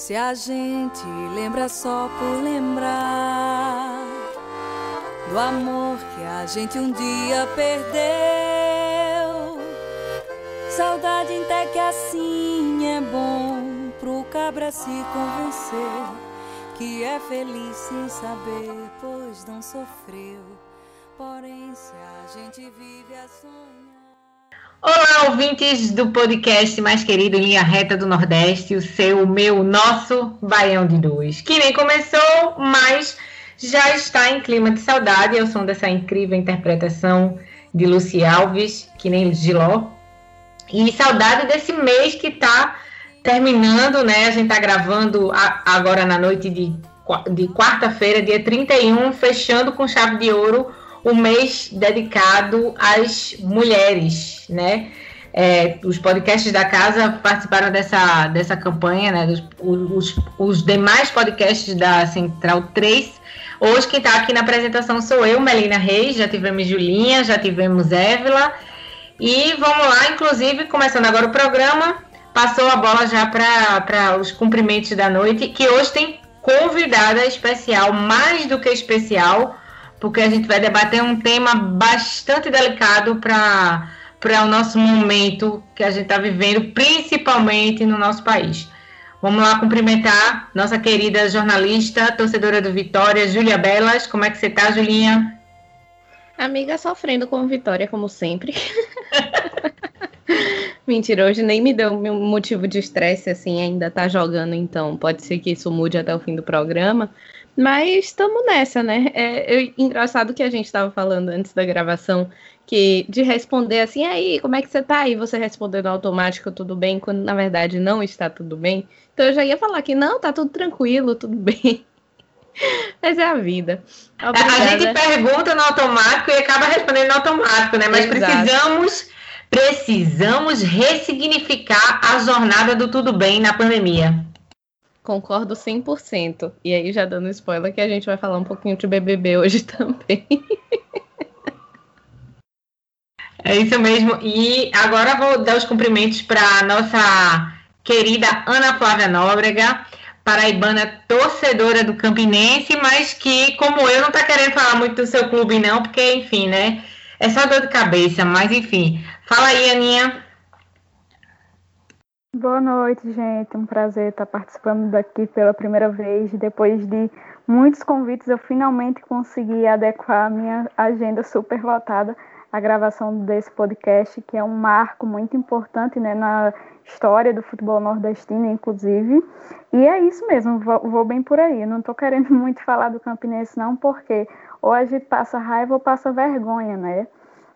Se a gente lembra só por lembrar do amor que a gente um dia perdeu, saudade até que assim é bom pro cabra se convencer que é feliz sem saber, pois não sofreu. Porém, se a gente vive a sonhar. Olá, ouvintes do podcast mais querido em linha reta do Nordeste, o seu, o meu, nosso Baião de Dois. Que nem começou, mas já está em clima de saudade ao som dessa incrível interpretação de Luci Alves, que nem Giló. E saudade desse mês que está terminando, né? A gente está gravando a- agora na noite de, de quarta-feira, dia 31, fechando com chave de ouro o mês dedicado às mulheres, né? É, os podcasts da casa participaram dessa, dessa campanha, né? Dos- os, os demais podcasts da Central 3. Hoje quem está aqui na apresentação sou eu, Melina Reis, já tivemos Julinha, já tivemos Évila. E vamos lá, inclusive, começando agora o programa, passou a bola já para os cumprimentos da noite, que hoje tem convidada especial, mais do que especial, porque a gente vai debater um tema bastante delicado para para o nosso momento que a gente está vivendo, principalmente no nosso país. Vamos lá cumprimentar nossa querida jornalista, torcedora do Vitória, Júlia Belas. Como é que você está, Julinha? Amiga sofrendo com vitória, como sempre. Mentira, hoje nem me deu um motivo de estresse, assim, ainda tá jogando, então pode ser que isso mude até o fim do programa. Mas estamos nessa, né? É, eu- engraçado que a gente estava falando antes da gravação que de responder assim, aí, como é que você tá? E você respondendo automático, tudo bem, quando na verdade não está tudo bem. Então eu já ia falar que não, tá tudo tranquilo, tudo bem. Mas é a vida. A gente Obrigada. pergunta no automático e acaba respondendo no automático, né? Mas Exato. precisamos precisamos ressignificar a jornada do tudo bem na pandemia. Concordo 100%. E aí, já dando spoiler, que a gente vai falar um pouquinho de BBB hoje também. É isso mesmo. E agora vou dar os cumprimentos para nossa querida Ana Flávia Nóbrega, paraibana torcedora do Campinense, mas que, como eu, não tá querendo falar muito do seu clube, não, porque, enfim, né? É só dor de cabeça, mas enfim. Fala aí, Aninha. Boa noite, gente. Um prazer estar participando daqui pela primeira vez. Depois de muitos convites, eu finalmente consegui adequar a minha agenda super lotada à gravação desse podcast, que é um marco muito importante né, na história do futebol nordestino, inclusive. E é isso mesmo, vou, vou bem por aí. Não estou querendo muito falar do Campinense, não, porque ou a gente passa raiva ou passa vergonha, né?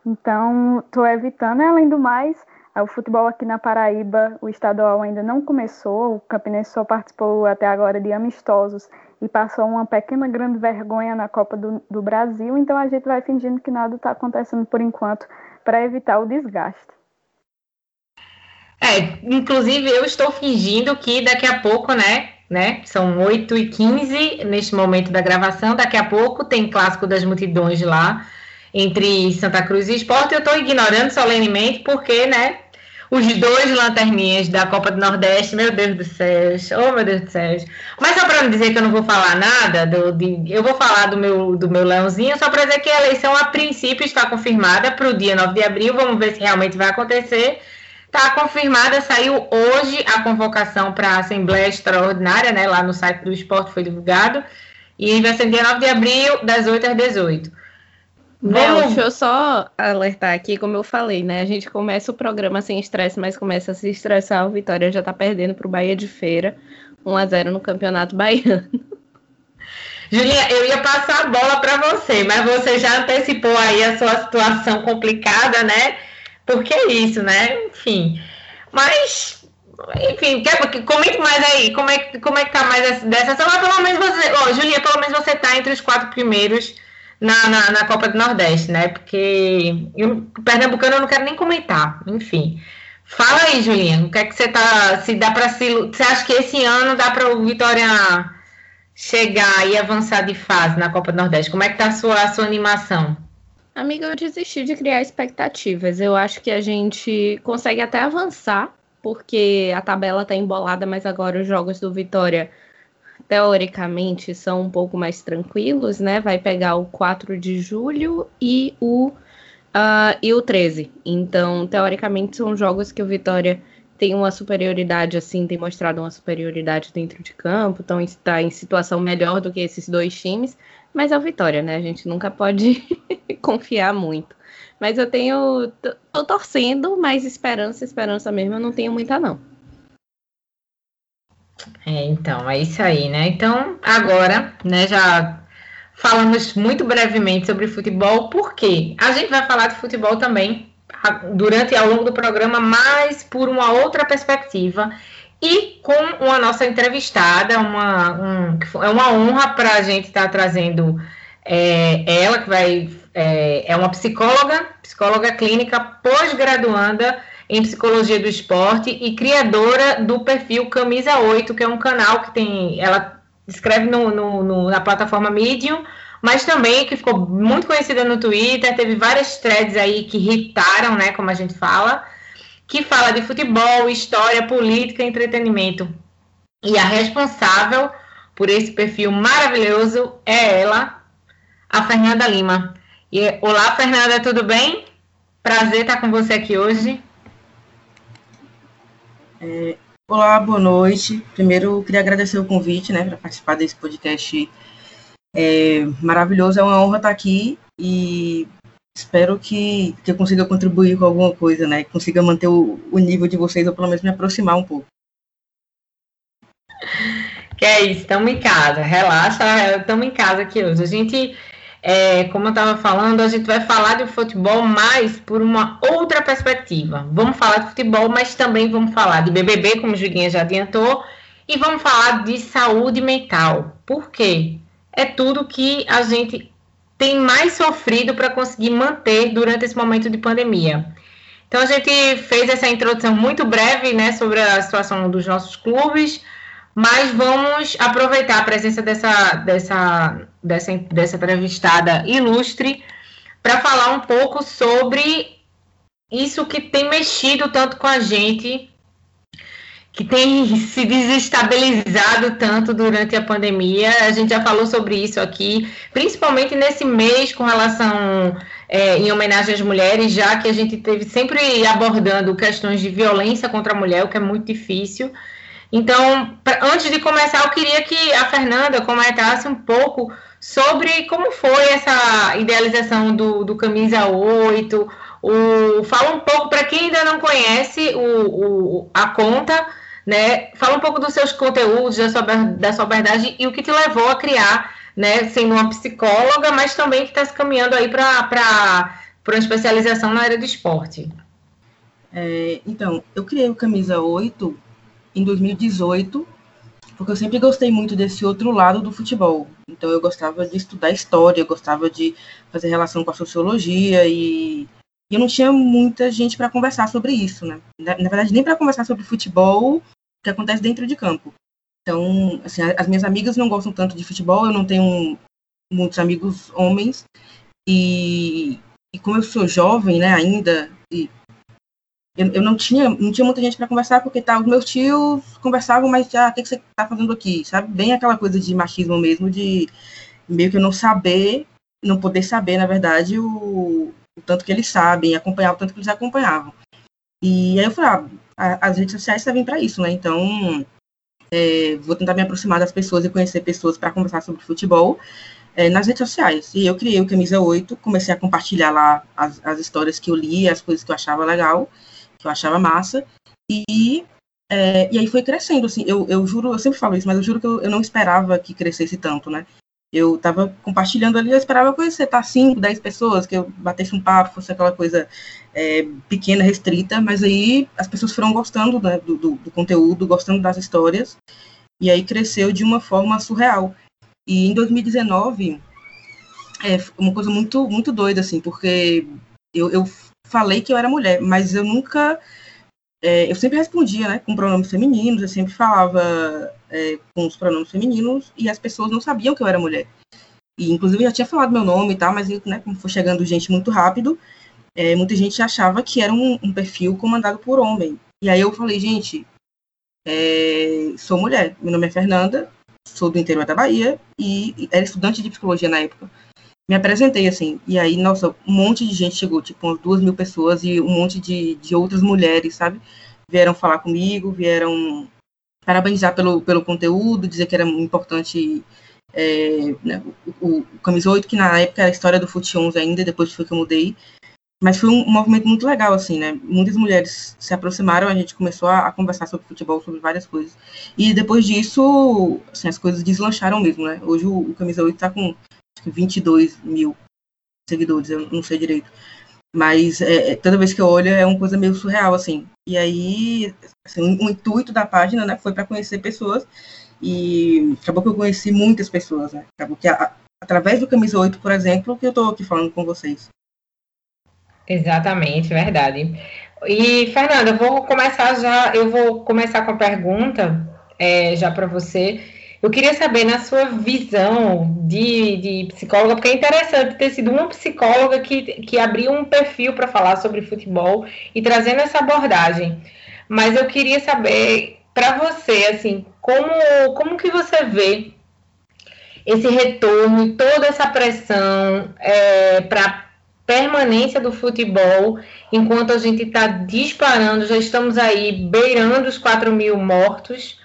Então, estou evitando, além do mais. O futebol aqui na Paraíba, o estadual ainda não começou, o Campinense só participou até agora de amistosos e passou uma pequena grande vergonha na Copa do, do Brasil, então a gente vai fingindo que nada está acontecendo por enquanto para evitar o desgaste. É, inclusive eu estou fingindo que daqui a pouco, né? né? São 8 e 15 neste momento da gravação. Daqui a pouco tem clássico das multidões lá entre Santa Cruz e Esporte. Eu estou ignorando solenemente porque, né? Os dois lanterninhas da Copa do Nordeste, meu Deus do céu, oh meu Deus do céu. Mas só para não dizer que eu não vou falar nada, do, de, eu vou falar do meu, do meu leãozinho, só para dizer que a eleição a princípio está confirmada para o dia 9 de abril, vamos ver se realmente vai acontecer. Está confirmada, saiu hoje a convocação para a Assembleia Extraordinária, né, lá no site do esporte foi divulgado, e vai ser dia 9 de abril, das 8 às 18. Mel, deixa eu só alertar aqui, como eu falei, né? A gente começa o programa sem estresse, mas começa a se estressar. O Vitória já tá perdendo pro Bahia de Feira, 1 a 0 no Campeonato Baiano. Julinha, eu ia passar a bola para você, mas você já antecipou aí a sua situação complicada, né? Porque é isso, né? Enfim. Mas, enfim, quer, comente mais aí. Como é, como é que tá mais dessa? Mas pelo menos você. Ó, Julinha, pelo menos você tá entre os quatro primeiros na, na, na, Copa do Nordeste, né? Porque eu, Pernambucano eu não quero nem comentar, enfim. Fala aí, Julinha, o que é que você tá. Se dá para se. Você acha que esse ano dá para o Vitória chegar e avançar de fase na Copa do Nordeste? Como é que tá a sua, a sua animação? Amiga, eu desisti de criar expectativas. Eu acho que a gente consegue até avançar, porque a tabela tá embolada, mas agora os jogos do Vitória teoricamente são um pouco mais tranquilos, né? Vai pegar o 4 de julho e o, uh, e o 13. Então, teoricamente, são jogos que o Vitória tem uma superioridade, assim, tem mostrado uma superioridade dentro de campo, então está em situação melhor do que esses dois times, mas é o Vitória, né? A gente nunca pode confiar muito. Mas eu tenho. tô torcendo, mas esperança, esperança mesmo, eu não tenho muita, não. É, então, é isso aí, né? Então, agora, né, já falamos muito brevemente sobre futebol, porque a gente vai falar de futebol também durante e ao longo do programa, mas por uma outra perspectiva e com uma nossa entrevistada, uma, um, é uma honra para a gente estar tá trazendo é, ela, que vai é, é uma psicóloga, psicóloga clínica pós-graduanda em psicologia do esporte e criadora do perfil Camisa 8, que é um canal que tem. Ela escreve no, no, no, na plataforma Medium, mas também que ficou muito conhecida no Twitter, teve várias threads aí que irritaram, né? Como a gente fala, que fala de futebol, história, política, entretenimento. E a responsável por esse perfil maravilhoso é ela, a Fernanda Lima. E, olá, Fernanda, tudo bem? Prazer estar com você aqui hoje. É, olá, boa noite. Primeiro, queria agradecer o convite, né, para participar desse podcast é, maravilhoso. É uma honra estar aqui e espero que, que eu consiga contribuir com alguma coisa, né, consiga manter o, o nível de vocês ou pelo menos me aproximar um pouco. Que é isso, estamos em casa, relaxa, estamos em casa aqui hoje. A gente é, como eu estava falando, a gente vai falar de futebol mais por uma outra perspectiva. Vamos falar de futebol, mas também vamos falar de BBB, como o Julinha já adiantou, e vamos falar de saúde mental. Por quê? É tudo que a gente tem mais sofrido para conseguir manter durante esse momento de pandemia. Então a gente fez essa introdução muito breve, né, sobre a situação dos nossos clubes, mas vamos aproveitar a presença dessa, dessa, dessa, dessa entrevistada ilustre para falar um pouco sobre isso que tem mexido tanto com a gente, que tem se desestabilizado tanto durante a pandemia. A gente já falou sobre isso aqui, principalmente nesse mês com relação é, em homenagem às mulheres, já que a gente teve sempre abordando questões de violência contra a mulher, o que é muito difícil. Então, pra, antes de começar, eu queria que a Fernanda comentasse um pouco sobre como foi essa idealização do, do Camisa 8. O, fala um pouco, para quem ainda não conhece o, o, a conta, né? Fala um pouco dos seus conteúdos, da sua, da sua verdade e o que te levou a criar, né? Sendo uma psicóloga, mas também que está se caminhando aí para uma especialização na área do esporte. É, então, eu criei o Camisa 8 em 2018, porque eu sempre gostei muito desse outro lado do futebol. Então eu gostava de estudar história, eu gostava de fazer relação com a sociologia e eu não tinha muita gente para conversar sobre isso, né? Na, verdade, nem para conversar sobre futebol que acontece dentro de campo. Então, assim, as minhas amigas não gostam tanto de futebol, eu não tenho muitos amigos homens e, e como eu sou jovem, né, ainda e eu, eu não tinha não tinha muita gente para conversar porque tá, os meus tios conversavam, mas já, ah, o que, que você tá fazendo aqui, sabe? Bem aquela coisa de machismo mesmo, de meio que eu não saber, não poder saber, na verdade, o, o tanto que eles sabem, acompanhar o tanto que eles acompanhavam. E aí eu falei, ah, as redes sociais servem para isso, né? Então, é, vou tentar me aproximar das pessoas e conhecer pessoas para conversar sobre futebol é, nas redes sociais. E eu criei o Camisa 8, comecei a compartilhar lá as, as histórias que eu li, as coisas que eu achava legal, que eu achava massa. E, é, e aí foi crescendo, assim, eu, eu juro, eu sempre falo isso, mas eu juro que eu, eu não esperava que crescesse tanto, né? Eu estava compartilhando ali, eu esperava conhecer, tá? 5, 10 pessoas, que eu batesse um papo, fosse aquela coisa é, pequena, restrita, mas aí as pessoas foram gostando né, do, do, do, conteúdo, gostando das histórias, e aí cresceu de uma forma surreal. E em 2019, é uma coisa muito, muito doida, assim, porque eu, eu falei que eu era mulher, mas eu nunca. É, eu sempre respondia né, com pronomes femininos, eu sempre falava é, com os pronomes femininos e as pessoas não sabiam que eu era mulher. E, inclusive, eu já tinha falado meu nome e tal, mas, né, como foi chegando gente muito rápido, é, muita gente achava que era um, um, perfil comandado por homem. E aí eu falei, gente, é, sou mulher, meu nome é Fernanda, sou do interior da Bahia e era estudante de psicologia na época. Me apresentei assim, e aí, nossa, um monte de gente chegou, tipo, umas duas mil pessoas e um monte de, de outras mulheres, sabe? Vieram falar comigo, vieram parabenizar pelo, pelo conteúdo, dizer que era importante é, né, o, o Camisa 8, que na época era a história do Fute 11 ainda, depois foi que eu mudei. Mas foi um, movimento muito legal, assim, né? Muitas mulheres se aproximaram, a gente começou a, a conversar sobre futebol, sobre várias coisas. E depois disso, assim, as coisas deslancharam mesmo, né? Hoje o, o Camisa 8 está com 22 mil seguidores, eu não sei direito. Mas é, é, toda vez que eu olho é uma coisa meio surreal, assim. E aí, assim, o, o intuito da página, né, foi para conhecer pessoas e acabou que eu conheci muitas pessoas, né? Acabou que, a, através do Camisa 8, por exemplo, que eu estou aqui falando com vocês. Exatamente, verdade. E, Fernanda, eu vou começar já, eu vou começar com a pergunta é, já para você. Eu queria saber, na sua visão de, de psicóloga, porque é interessante ter sido uma psicóloga que, que abriu um perfil para falar sobre futebol e trazendo essa abordagem. Mas eu queria saber, para você, assim, como, como que você vê esse retorno e toda essa pressão é, para permanência do futebol, enquanto a gente está disparando, já estamos aí beirando os 4 mil mortos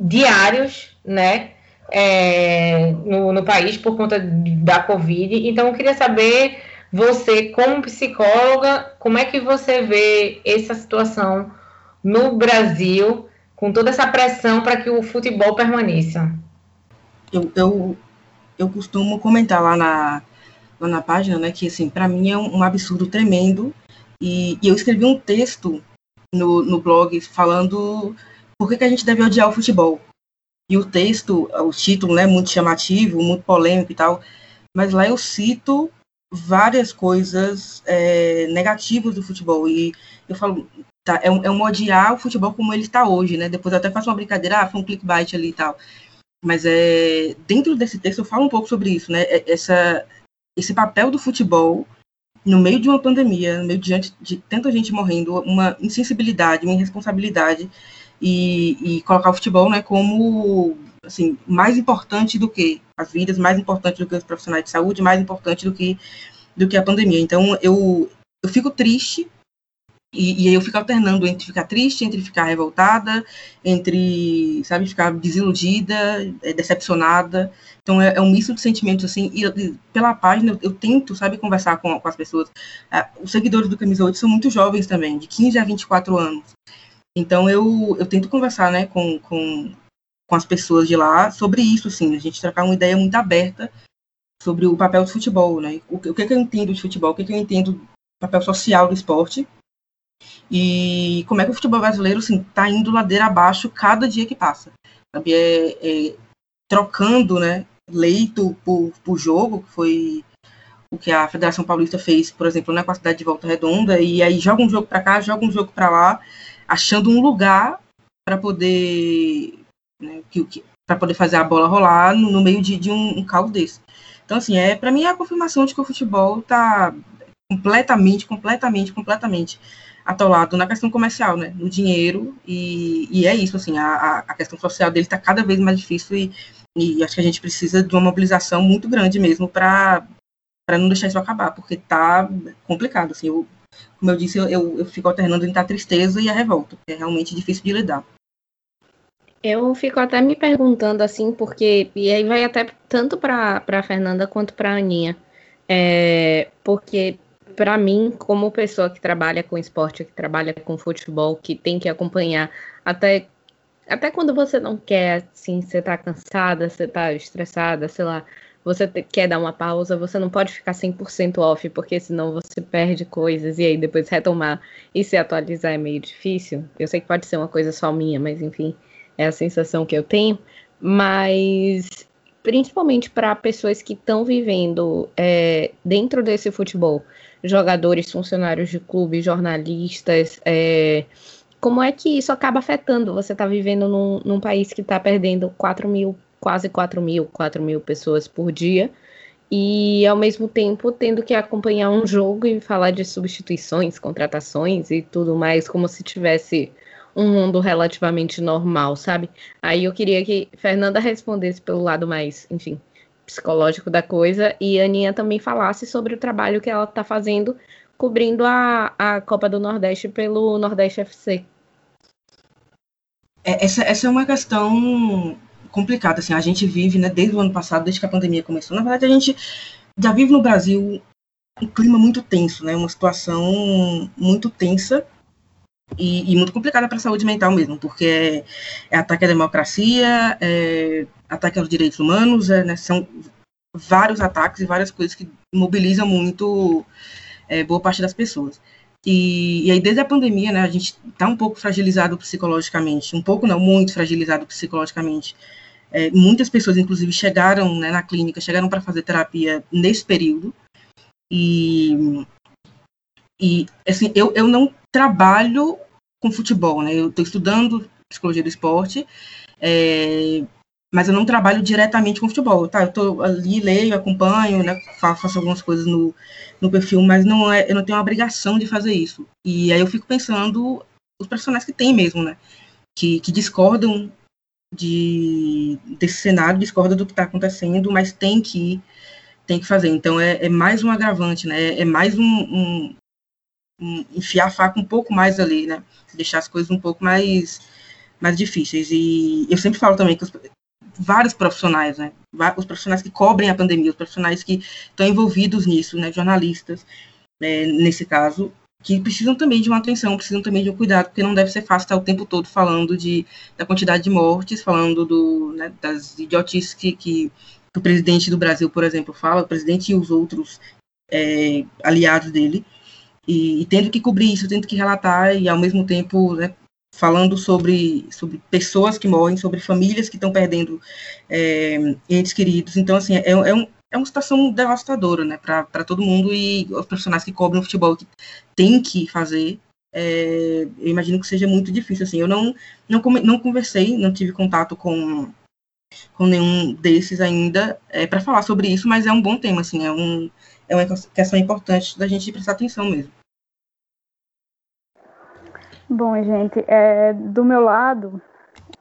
diários né, é, no, no país por conta da Covid. Então, eu queria saber, você, como psicóloga, como é que você vê essa situação no Brasil, com toda essa pressão para que o futebol permaneça? Eu, eu, eu costumo comentar lá na, lá na página, né, que, assim, para mim é um, absurdo tremendo, e, e, eu escrevi um texto no, no blog falando por que, que a gente deve odiar o futebol. E o texto, o título, né, muito chamativo, muito polêmico e tal, mas lá eu cito várias coisas é, negativas do futebol. E eu falo, tá, é, um, é um odiar o futebol como ele está hoje, né? Depois eu até faço uma brincadeira, ah, foi um clickbait ali e tal. Mas é, dentro desse texto eu falo um pouco sobre isso, né? É, essa, esse papel do futebol no meio de uma pandemia, no meio de, de tanta gente morrendo, uma insensibilidade, uma irresponsabilidade e, e colocar o futebol né, como assim, mais importante do que as vidas, mais importante do que os profissionais de saúde, mais importante do que, do que a pandemia. Então, eu, eu fico triste e, aí eu fico alternando entre ficar triste, entre ficar revoltada, entre, sabe, ficar desiludida, é, decepcionada. Então é, é, um misto de sentimentos, assim, e, pela página eu, eu, tento, sabe, conversar com, com as pessoas. É, os seguidores do Camisa 8 são muito jovens também, de 15 a 24 anos. Então eu, eu tento conversar né, com, com, com as pessoas de lá sobre isso, assim, a gente trocar uma ideia muito aberta sobre o papel do futebol, né? O, o que, que eu entendo de futebol, o que, que eu entendo do papel social do esporte e como é que o futebol brasileiro assim, tá indo ladeira abaixo cada dia que passa. É, é, trocando né, leito por, por jogo, que foi o que a Federação Paulista fez, por exemplo, né, com a cidade de Volta Redonda, e aí joga um jogo para cá, joga um jogo para lá, achando um lugar para poder né, que, que, para poder fazer a bola rolar no, no meio de, de um, um caos desse. Então, assim, é, para mim é a confirmação de que o futebol está completamente, completamente, completamente atolado na questão comercial, né, no dinheiro, e, e é isso, assim, a, a questão social dele está cada vez mais difícil e, e acho que a gente precisa de uma mobilização muito grande mesmo para não deixar isso acabar, porque está complicado, assim, eu, como eu disse, eu, eu, eu fico alternando entre a tristeza e a revolta, é realmente difícil de lidar. Eu fico até me perguntando assim, porque. E aí vai até tanto para a Fernanda quanto para a Aninha. É, porque, para mim, como pessoa que trabalha com esporte, que trabalha com futebol, que tem que acompanhar, até, até quando você não quer, assim, você tá cansada, você tá estressada, sei lá, você quer dar uma pausa, você não pode ficar 100% off, porque senão você perde coisas e aí depois retomar e se atualizar é meio difícil. Eu sei que pode ser uma coisa só minha, mas enfim é a sensação que eu tenho, mas principalmente para pessoas que estão vivendo é, dentro desse futebol, jogadores, funcionários de clube, jornalistas, é, como é que isso acaba afetando? Você está vivendo num, num, país que está perdendo 4 mil, quase 4 mil, 4 mil pessoas por dia, e ao mesmo tempo tendo que acompanhar um jogo e falar de substituições, contratações e tudo mais, como se tivesse um mundo relativamente normal, sabe? Aí eu queria que Fernanda respondesse pelo lado mais, enfim, psicológico da coisa e a Aninha também falasse sobre o trabalho que ela está fazendo cobrindo a, a Copa do Nordeste pelo Nordeste FC. É, essa, essa é uma questão complicada, assim, a gente vive, né, desde o ano passado, desde que a pandemia começou, na verdade a gente já vive no Brasil um clima muito tenso, né, uma situação muito tensa e, e muito complicada para a saúde mental mesmo, porque é, é ataque à democracia, é ataque aos direitos humanos, é, né, são vários ataques e várias coisas que mobilizam muito é, boa parte das pessoas. E, e, aí, desde a pandemia, né, a gente está um pouco fragilizado psicologicamente, um pouco não, muito fragilizado psicologicamente. É, muitas pessoas, inclusive, chegaram né, na clínica, chegaram para fazer terapia nesse período. E, e assim, eu, eu não trabalho com futebol, né? Eu estou estudando psicologia do esporte, é, mas eu não trabalho diretamente com futebol, tá? Eu estou ali, leio, acompanho, né? Faço algumas coisas no, no perfil, mas não é, eu não tenho a obrigação de fazer isso. E aí eu fico pensando os profissionais que tem mesmo, né? Que, que discordam de, desse cenário, discordam do que está acontecendo, mas tem que tem que fazer. Então é, é mais um agravante, né? É, mais um, um, enfiar a faca um pouco mais ali, né? Deixar as coisas um pouco mais, mais difíceis. E eu sempre falo também que os, vários profissionais, né? Os profissionais que cobrem a pandemia, os profissionais que estão envolvidos nisso, né? Jornalistas, é, nesse caso, que precisam também de uma atenção, precisam também de um cuidado, porque não deve ser fácil estar o tempo todo falando de, da quantidade de mortes, falando do, né, das idiotices que, que, o presidente do Brasil, por exemplo, fala, o presidente e os outros é, aliados dele, e, e, tendo que cobrir isso, tendo que relatar e ao mesmo tempo né, falando sobre, sobre pessoas que morrem, sobre famílias que estão perdendo é, entes queridos. Então, assim, é, é, um, é uma situação devastadora né, para todo mundo e os profissionais que cobrem o futebol que tem que fazer. É, eu imagino que seja muito difícil. Assim, eu não, não, não conversei, não tive contato com, com nenhum desses ainda é, para falar sobre isso, mas é um bom tema. Assim, é um, é uma questão importante da gente prestar atenção mesmo. Bom, gente, é, do meu lado,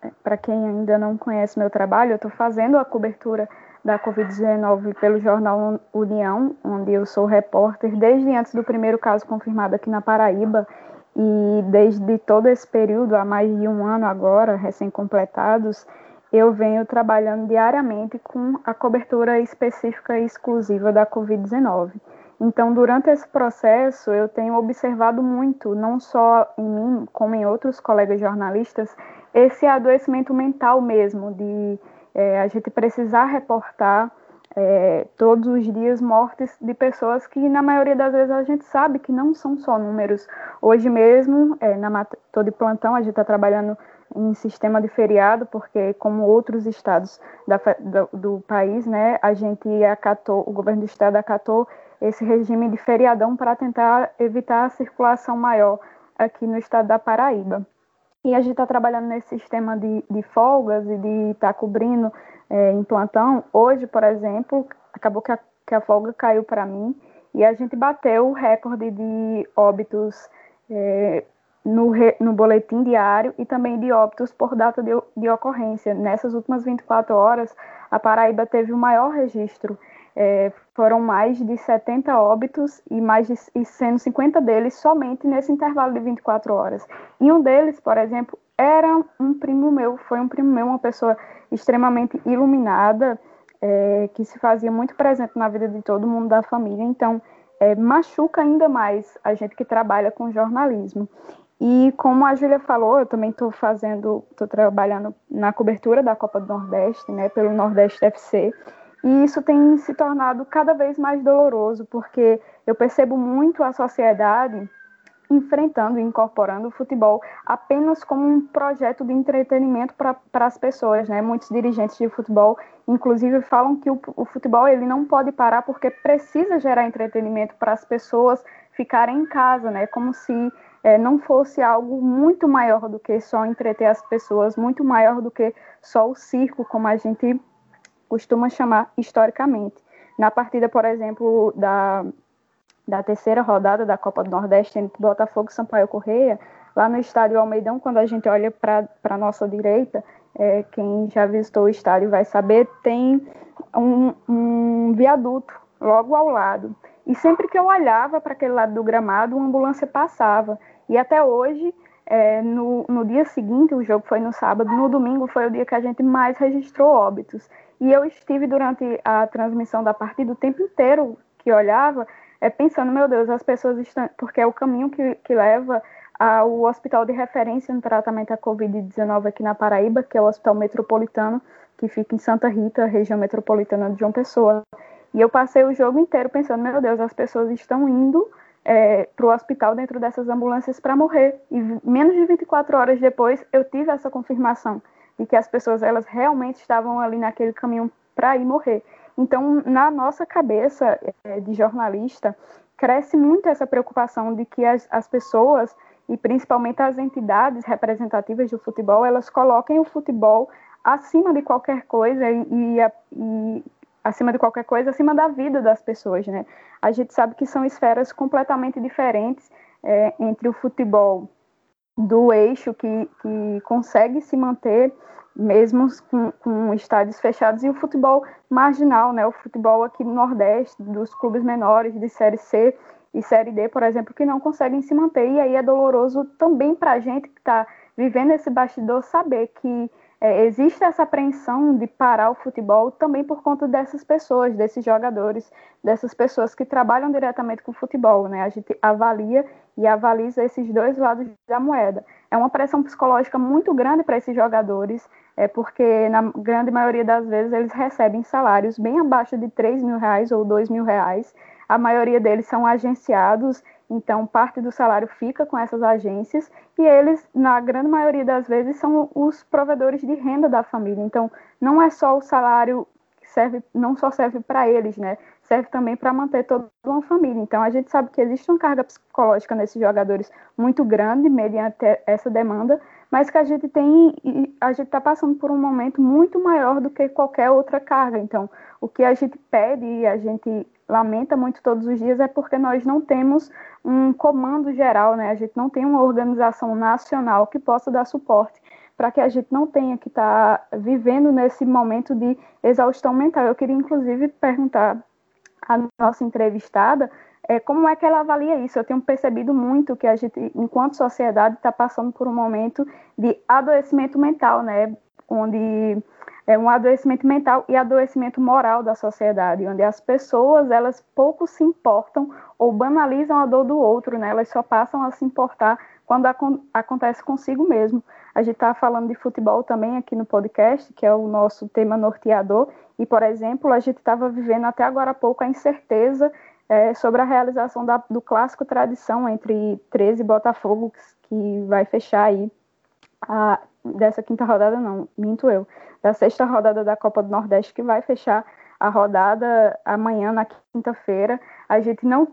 é, para quem ainda não conhece meu trabalho, eu estou fazendo a cobertura da Covid-19 pelo jornal União, onde eu sou repórter desde antes do primeiro caso confirmado aqui na Paraíba e desde todo esse período, há mais de um ano agora, recém-completados, eu venho trabalhando diariamente com a cobertura específica e exclusiva da Covid-19. Então, durante esse processo, eu tenho observado muito, não só em mim, como em outros colegas jornalistas, esse adoecimento mental mesmo, de é, a gente precisar reportar é, todos os dias mortes de pessoas que, na maioria das vezes, a gente sabe que não são só números. Hoje mesmo, é, na Tô de Plantão, a gente está trabalhando em sistema de feriado, porque como outros estados da, do, do, país, né, a gente acatou, o governo do estado acatou esse regime de feriadão para tentar evitar a circulação maior aqui no estado da Paraíba. E a gente está trabalhando nesse sistema de, de folgas e de estar tá cobrindo é, em plantão. Hoje, por exemplo, acabou que a, que a folga caiu para mim e a gente bateu o recorde de óbitos é, no, re, no boletim diário e também de óbitos por data de, de ocorrência. Nessas últimas 24 horas, a Paraíba teve o maior registro. É, foram mais de 70 óbitos e mais de, e sendo 50 deles somente nesse intervalo de 24 horas. E um deles, por exemplo, era um primo meu, foi um primo meu, uma pessoa extremamente iluminada, é, que se fazia muito presente na vida de todo mundo da família. Então, é, machuca ainda mais a gente que trabalha com jornalismo. E como a Júlia falou, eu também estou fazendo, estou trabalhando na cobertura da Copa do Nordeste, né, pelo Nordeste FC, e isso tem se tornado cada vez mais doloroso, porque eu percebo muito a sociedade enfrentando e incorporando o futebol apenas como um projeto de entretenimento para as pessoas, né? Muitos dirigentes de futebol, inclusive, falam que o, o futebol ele não pode parar porque precisa gerar entretenimento para as pessoas ficarem em casa, né? Como se é, não fosse algo muito maior do que só entreter as pessoas, muito maior do que só o circo, como a gente costuma chamar historicamente. Na partida, por exemplo, da, da terceira rodada da Copa do Nordeste entre Botafogo e Sampaio Correia, lá no estádio Almeidão, quando a gente olha para a nossa direita, é, quem já visitou o estádio vai saber, tem um, um viaduto logo ao lado. E sempre que eu olhava para aquele lado do gramado, uma ambulância passava. E até hoje, é, no, no dia seguinte, o jogo foi no sábado, no domingo foi o dia que a gente mais registrou óbitos. E eu estive durante a transmissão da partida o tempo inteiro que olhava, é, pensando, meu Deus, as pessoas estão. Porque é o caminho que, que leva ao hospital de referência no tratamento da Covid-19 aqui na Paraíba, que é o Hospital Metropolitano, que fica em Santa Rita, região metropolitana de João Pessoa. E eu passei o jogo inteiro pensando, meu Deus, as pessoas estão indo é, para o hospital dentro dessas ambulâncias para morrer. E menos de 24 horas depois, eu tive essa confirmação de que as pessoas elas realmente estavam ali naquele caminho para ir morrer. Então, na nossa cabeça é, de jornalista, cresce muito essa preocupação de que as, as pessoas e principalmente as entidades representativas do futebol, elas coloquem o futebol acima de qualquer coisa e, e, e acima de qualquer coisa, acima da vida das pessoas, né? A gente sabe que são esferas completamente diferentes é, entre o futebol do eixo que, que consegue se manter mesmo com, com, estádios fechados e o futebol marginal, né? O futebol aqui no Nordeste, dos clubes menores de Série C e Série D, por exemplo, que não conseguem se manter. E aí é doloroso também para a gente que está vivendo esse bastidor saber que é, existe essa apreensão de parar o futebol também por conta dessas pessoas, desses jogadores, dessas pessoas que trabalham diretamente com o futebol, né? A gente avalia e avaliza esses dois lados da moeda. É uma pressão psicológica muito grande para esses jogadores, é porque na grande maioria das vezes eles recebem salários bem abaixo de 3 mil reais ou 2 mil reais. A maioria deles são agenciados então, parte do salário fica com essas agências e eles, na grande maioria das vezes, são os provedores de renda da família. Então, não é só o salário que serve, não só serve para eles, né? Serve também para manter toda uma família. Então, a gente sabe que existe uma carga psicológica nesses jogadores muito grande, mediante essa demanda, mas que a gente tem, a gente está passando por um momento muito maior do que qualquer outra carga. Então, o que a gente pede e a gente lamenta muito todos os dias é porque nós não temos um comando geral, né? A gente não tem uma organização nacional que possa dar suporte para que a gente não tenha que estar tá vivendo nesse momento de exaustão mental. Eu queria, inclusive, perguntar à nossa entrevistada é, como é que ela avalia isso. Eu tenho percebido muito que a gente, enquanto sociedade, está passando por um momento de adoecimento mental, né? Onde é um adoecimento mental e adoecimento moral da sociedade, onde as pessoas elas pouco se importam ou banalizam a dor do outro, né? Elas só passam a se importar quando acontece consigo mesmo. A gente está falando de futebol também aqui no podcast, que é o nosso tema norteador, e, por exemplo, a gente estava vivendo até agora há pouco a incerteza é, sobre a realização da, do clássico tradição entre 13 e Botafogo, que vai fechar aí a, dessa quinta rodada, não, minto eu, da sexta rodada da Copa do Nordeste, que vai fechar a rodada amanhã, na quinta-feira. A gente não.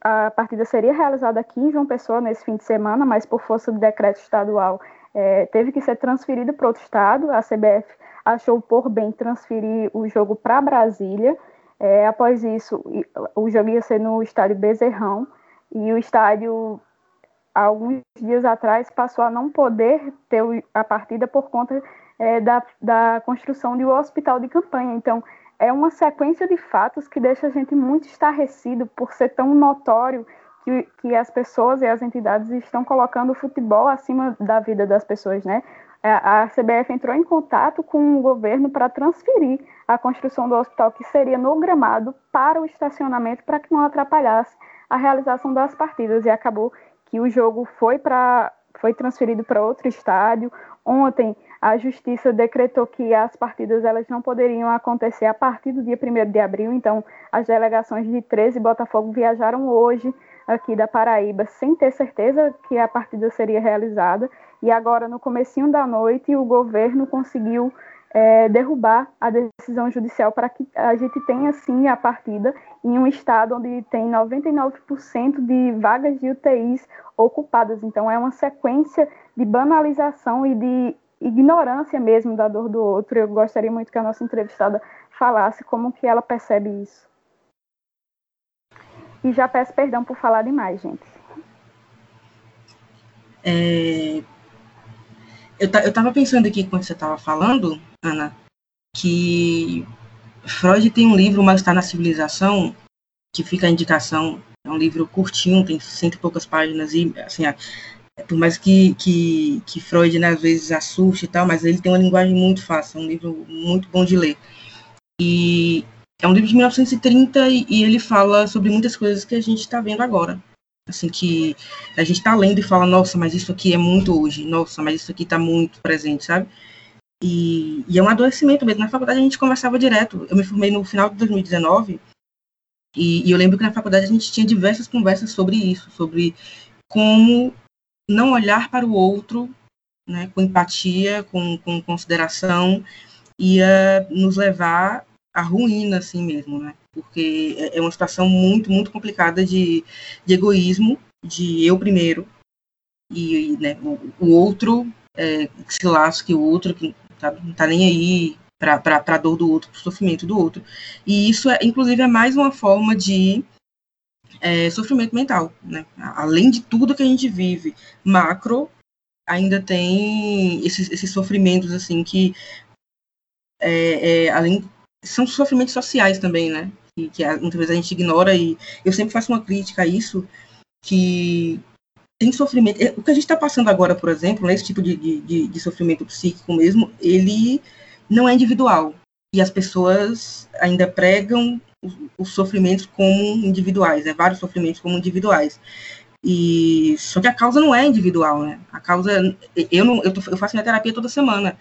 A partida seria realizada aqui em João Pessoa nesse fim de semana, mas por força do decreto estadual é, teve que ser transferido para outro estado. A CBF achou por bem transferir o jogo para Brasília. É, após isso, o jogo ia ser no estádio Bezerrão, e o estádio alguns dias atrás passou a não poder ter a partida por conta é, da, da construção de um hospital de campanha. Então, é uma sequência de fatos que deixa a gente muito estarrecido por ser tão notório que, que as pessoas e as entidades estão colocando o futebol acima da vida das pessoas, né? É, a CBF entrou em contato com o governo para transferir a construção do hospital que seria no gramado para o estacionamento para que não atrapalhasse a realização das partidas. E acabou que o jogo foi para foi transferido para outro estádio. Ontem a justiça decretou que as partidas elas não poderiam acontecer a partir do dia 1 de abril, então as delegações de 13 Botafogo viajaram hoje aqui da Paraíba sem ter certeza que a partida seria realizada. E agora no comecinho da noite o governo conseguiu é, derrubar a decisão judicial para que a gente tenha sim a partida em um estado onde tem 99% de vagas de UTIs ocupadas. Então é uma sequência de banalização e de ignorância mesmo da dor do outro. Eu gostaria muito que a nossa entrevistada falasse como que ela percebe isso. E já peço perdão por falar demais, gente. É... Eu, estava pensando aqui quando você estava falando, Ana, que Freud tem um livro, Mas está na Civilização, que fica a indicação. É um livro curtinho, tem cento e poucas páginas, e assim, por mais que, que, que Freud né, às vezes assuste e tal, mas ele tem uma linguagem muito fácil, é um livro muito bom de ler. E é um livro de 1930 e, e ele fala sobre muitas coisas que a gente está vendo agora. Assim, que a gente está lendo e fala, nossa, mas isso aqui é muito hoje, nossa, mas isso aqui está muito presente, sabe? E, e, é um adoecimento mesmo. Na faculdade a gente conversava direto. Eu me formei no final de 2019 e, e eu lembro que na faculdade a gente tinha diversas conversas sobre isso, sobre como não olhar para o outro né, com empatia, com, com consideração, ia nos levar à ruína, assim mesmo, né? Porque é, é uma situação muito, muito complicada de, de egoísmo, de eu primeiro, e né, o, o outro é, que se lasque o outro, que tá, não tá nem aí para a dor do outro, para o sofrimento do outro. E isso, é, inclusive, é mais uma forma de é, sofrimento mental, né? Além de tudo que a gente vive macro, ainda tem esses, esses sofrimentos assim que é, é, além são sofrimentos sociais também, né? Que, que muitas vezes a gente ignora e eu sempre faço uma crítica a isso que tem sofrimento. É, o que a gente está passando agora, por exemplo, né, esse tipo de, de, de sofrimento psíquico mesmo, ele não é individual. E as pessoas ainda pregam os, sofrimentos como individuais, né? vários sofrimentos como individuais. E só que a causa não é individual, né? A causa eu não eu, tô, eu faço minha terapia toda semana,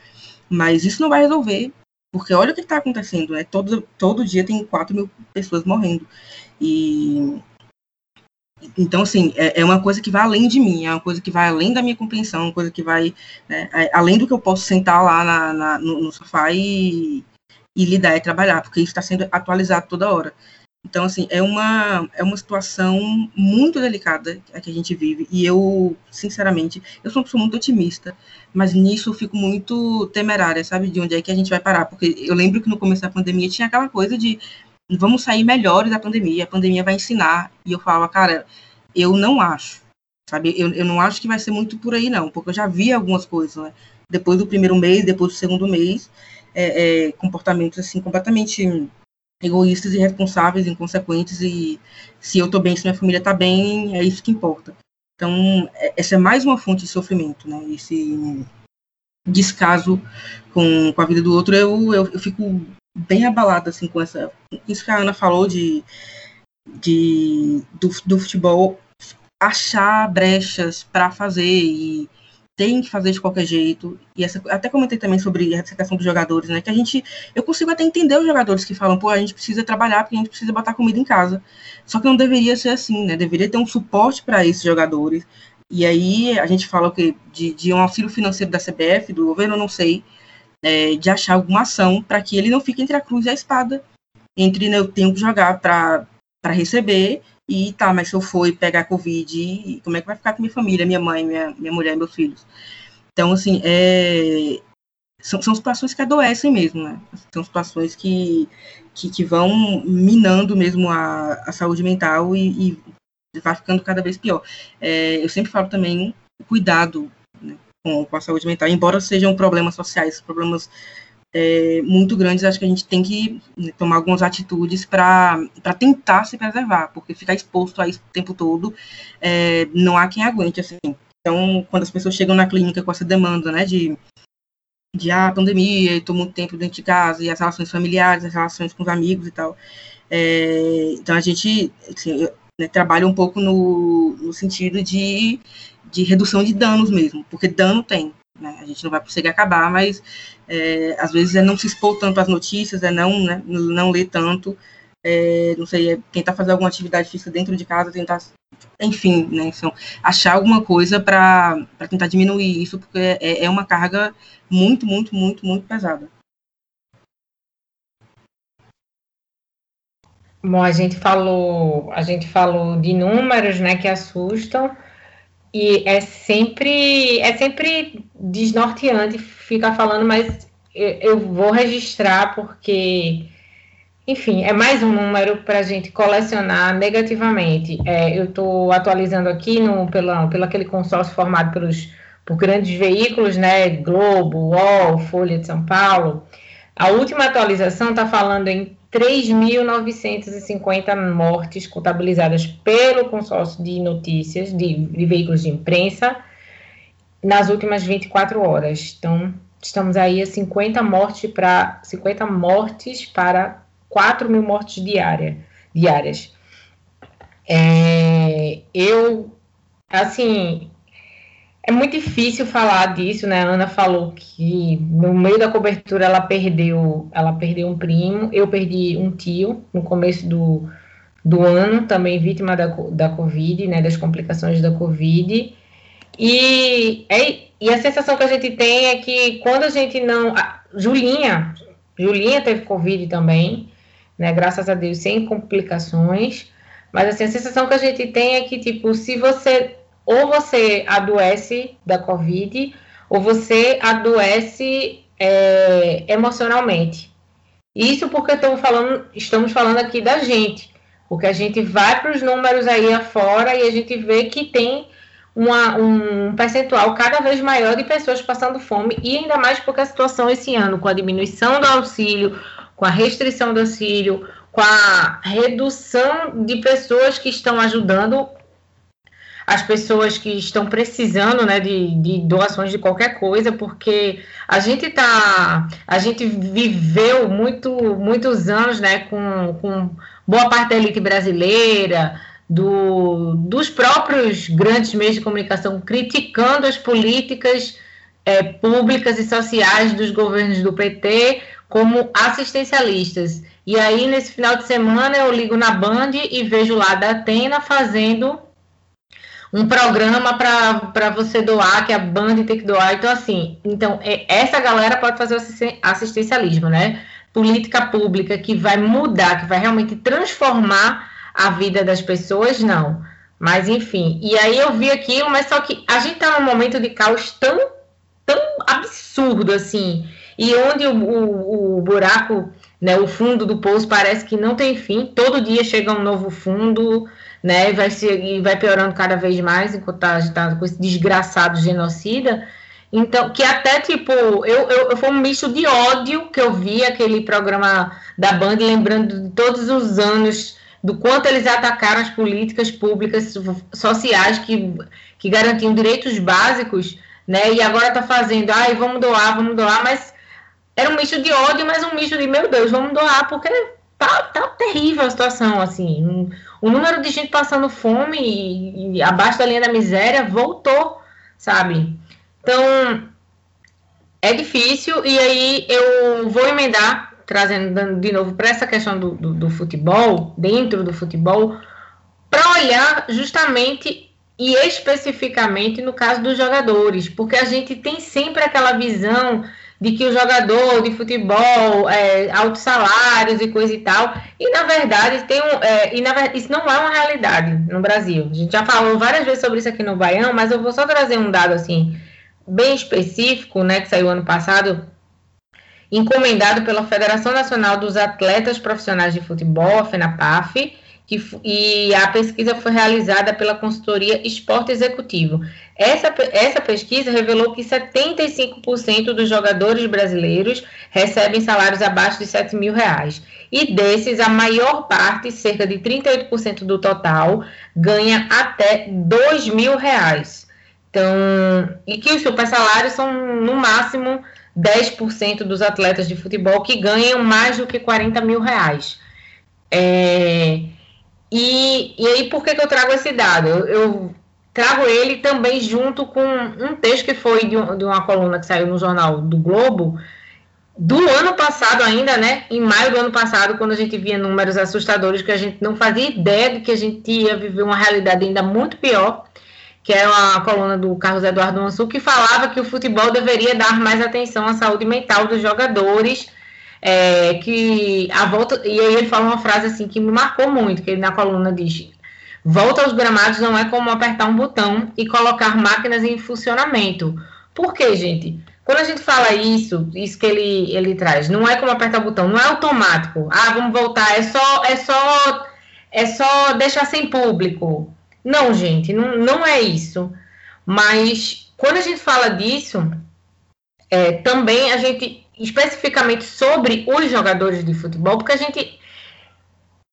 mas isso não vai resolver, porque olha o que está acontecendo, né? Todo todo dia tem 4 mil pessoas morrendo e então, assim, é, é, uma coisa que vai além de mim, é uma coisa que vai além da minha compreensão, uma coisa que vai né, é, além do que eu posso sentar lá na, na, no, no, sofá e, e lidar e trabalhar, porque isso está sendo atualizado toda hora. Então, assim, é uma, é uma situação muito delicada a que a gente vive. E eu, sinceramente, eu sou uma pessoa muito otimista, mas nisso eu fico muito temerária, sabe? De onde é que a gente vai parar. Porque eu lembro que no começo da pandemia tinha aquela coisa de vamos sair melhores da pandemia, a pandemia vai ensinar. E eu falava, cara, eu não acho, sabe? Eu, eu não acho que vai ser muito por aí, não, porque eu já vi algumas coisas, né? Depois do primeiro mês, depois do segundo mês, é, é, comportamentos assim completamente egoístas, irresponsáveis, inconsequentes e se eu tô bem, se minha família tá bem, é isso que importa. Então, é, essa é mais uma fonte de sofrimento, né? Esse descaso com, com a vida do outro, eu, eu, eu fico bem abalada assim com essa isso que a Ana falou de, de do, do futebol achar brechas para fazer e tem que fazer de qualquer jeito. E essa, até comentei também sobre essa questão dos jogadores, né? Que a gente. Eu consigo até entender os jogadores que falam, pô, a gente precisa trabalhar porque a gente precisa botar comida em casa. Só que não deveria ser assim, né? Deveria ter um suporte para esses jogadores. E aí a gente fala o quê? De, de um auxílio financeiro da CBF, do governo, não sei, é, de achar alguma ação para que ele não fique entre a cruz e a espada. Entre né, eu tenho que jogar para receber e tá, mas se eu for pegar Covid, como é que vai ficar com minha família, minha mãe, minha, minha mulher meus filhos? Então, assim, é, são, são situações que adoecem mesmo, né? São situações que, que, que vão minando mesmo a, a saúde mental e, e vai ficando cada vez pior. É, eu sempre falo também cuidado né, com, com, a saúde mental, embora sejam problemas sociais, problemas é, muito grandes, acho que a gente tem que tomar algumas atitudes para tentar se preservar, porque ficar exposto a isso o tempo todo, é, não há quem aguente, assim. Então, quando as pessoas chegam na clínica com essa demanda, né, de, de ah, pandemia, estou muito tempo dentro de casa, e as relações familiares, as relações com os amigos e tal, é, então a gente assim, né, trabalha um pouco no, no sentido de, de redução de danos mesmo, porque dano tem, né? A gente não vai conseguir acabar, mas é, às vezes é não se expor tanto às notícias, é não, né, não ler tanto, é, não sei, é tentar fazer alguma atividade física dentro de casa, tentar, enfim, né, então, achar alguma coisa para tentar diminuir isso, porque é, é uma carga muito, muito, muito, muito pesada. Bom, a gente falou, a gente falou de números, né, que assustam, e é sempre, é sempre desnorteante ficar falando, mas eu vou registrar porque, enfim, é mais um número para a gente colecionar negativamente. É, eu estou atualizando aqui no, pela, pelo aquele consórcio formado pelos, por grandes veículos, né? Globo, UOL, Folha de São Paulo. A última atualização está falando em 3.950 mortes contabilizadas pelo consórcio de notícias, de, de, veículos de imprensa, nas últimas 24 horas. Então, estamos aí a 50 mortes para 50 mortes para 4 mil mortes diária, diárias. É, eu, assim, é muito difícil falar disso, né? A Ana falou que no meio da cobertura ela perdeu, ela perdeu um primo, eu perdi um tio no começo do, do ano, também vítima da, da Covid, né? Das complicações da Covid. E, é, e a sensação que a gente tem é que quando a gente não. A Julinha, Julinha teve Covid também, né? Graças a Deus, sem complicações. Mas assim, a sensação que a gente tem é que, tipo, se você ou você adoece da Covid, ou você adoece é, emocionalmente. Isso porque estamos falando, estamos falando aqui da gente, porque a gente vai para os números aí afora e a gente vê que tem uma, um percentual cada vez maior de pessoas passando fome, e ainda mais porque a situação esse ano, com a diminuição do auxílio, com a restrição do auxílio, com a redução de pessoas que estão ajudando as pessoas que estão precisando né, de, de doações de qualquer coisa, porque a gente tá. A gente viveu muito, muitos anos né, com, com boa parte da elite brasileira, do, dos próprios grandes meios de comunicação criticando as políticas é, públicas e sociais dos governos do PT como assistencialistas. E aí, nesse final de semana, eu ligo na Band e vejo lá da Atena fazendo um programa para você doar, que a Band tem que doar. Então, assim, então, é, essa galera pode fazer o assistencialismo, né? Política pública que vai mudar, que vai realmente transformar a vida das pessoas, não. Mas, enfim. E aí eu vi aquilo, mas só que a gente está num momento de caos tão, tão absurdo, assim. E onde o, o, o buraco, né, o fundo do poço parece que não tem fim. Todo dia chega um novo fundo né? E vai, ser, e vai piorando cada vez mais enquanto tá, a gente tá com esse desgraçado genocida. Então, que até tipo, eu, eu, eu foi um misto de ódio que eu vi aquele programa da Band, lembrando de todos os anos do quanto eles atacaram as políticas públicas sociais que, que garantiam direitos básicos, né? E agora tá fazendo, ai, vamos doar, vamos doar, mas era um misto de ódio, mas um misto de, meu Deus, vamos doar, porque tá, tá terrível a situação, assim. O número de gente passando fome e, e abaixo da linha da miséria voltou, sabe? Então, é difícil, e aí eu vou emendar, trazendo de novo para essa questão do, do, do futebol, dentro do futebol, para olhar justamente e especificamente no caso dos jogadores, porque a gente tem sempre aquela visão de que o jogador de futebol é, altos salários e coisa e tal. E na verdade tem um, é, e na, isso não é uma realidade no Brasil. A gente já falou várias vezes sobre isso aqui no Baião, mas eu vou só trazer um dado assim bem específico, né, que saiu ano passado, encomendado pela Federação Nacional dos Atletas Profissionais de Futebol, a FENAPAF, que, e a pesquisa foi realizada pela consultoria Esporte Executivo. Essa, essa pesquisa revelou que 75% dos jogadores brasileiros recebem salários abaixo de 7 mil reais. E desses, a maior parte, cerca de 38% do total, ganha até 2 mil reais. Então, e que os super salários são, no máximo, 10% dos atletas de futebol que ganham mais do que 40 mil reais. É, e, e aí, por que, que eu trago esse dado? Eu, eu, trago ele também junto com um texto que foi de, um, de uma coluna que saiu no jornal do Globo, do ano passado ainda, né? Em maio do ano passado, quando a gente via números assustadores que a gente não fazia ideia de que a gente ia viver uma realidade ainda muito pior, que é uma coluna do Carlos Eduardo Mansur, que falava que o futebol deveria dar mais atenção à saúde mental dos jogadores é, que a volta. E aí ele fala uma frase assim que me marcou muito, que ele na coluna diz. Volta aos gramados não é como apertar um botão e colocar máquinas em funcionamento. Por quê, gente? Quando a gente fala isso, isso que ele, ele traz, não é como apertar o botão, não é automático. Ah, vamos voltar, é só, é só, é só deixar sem público. Não, gente, não, não é isso. Mas quando a gente fala disso, é, também a gente especificamente sobre os jogadores de futebol, porque a gente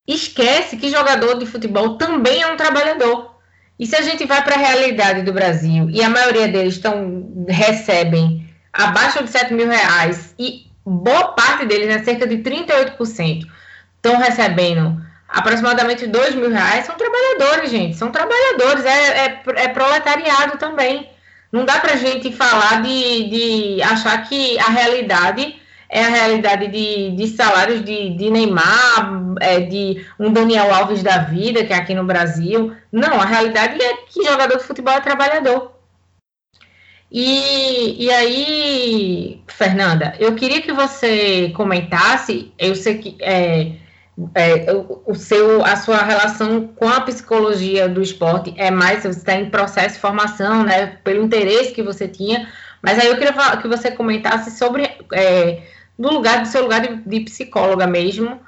esquece que jogador de futebol também é um trabalhador. E se a gente vai para a realidade do Brasil e a maioria deles estão, recebem abaixo de 7 mil reais e boa parte deles, né, cerca de 38%, estão recebendo aproximadamente 2 mil reais, são trabalhadores, gente, são trabalhadores, é, é, é proletariado também. Não dá para gente falar de, de achar que a realidade é a realidade de, de salários de, de Neymar, é, de um Daniel Alves da vida, que é aqui no Brasil. Não, a realidade é que jogador de futebol é trabalhador. E, e aí, Fernanda, eu queria que você comentasse, eu sei que é, é, o seu, a sua relação com a psicologia do esporte é mais, você está em processo de formação, né, pelo interesse que você tinha, mas aí eu queria que você comentasse sobre, é, no lugar do seu lugar de, de psicóloga mesmo,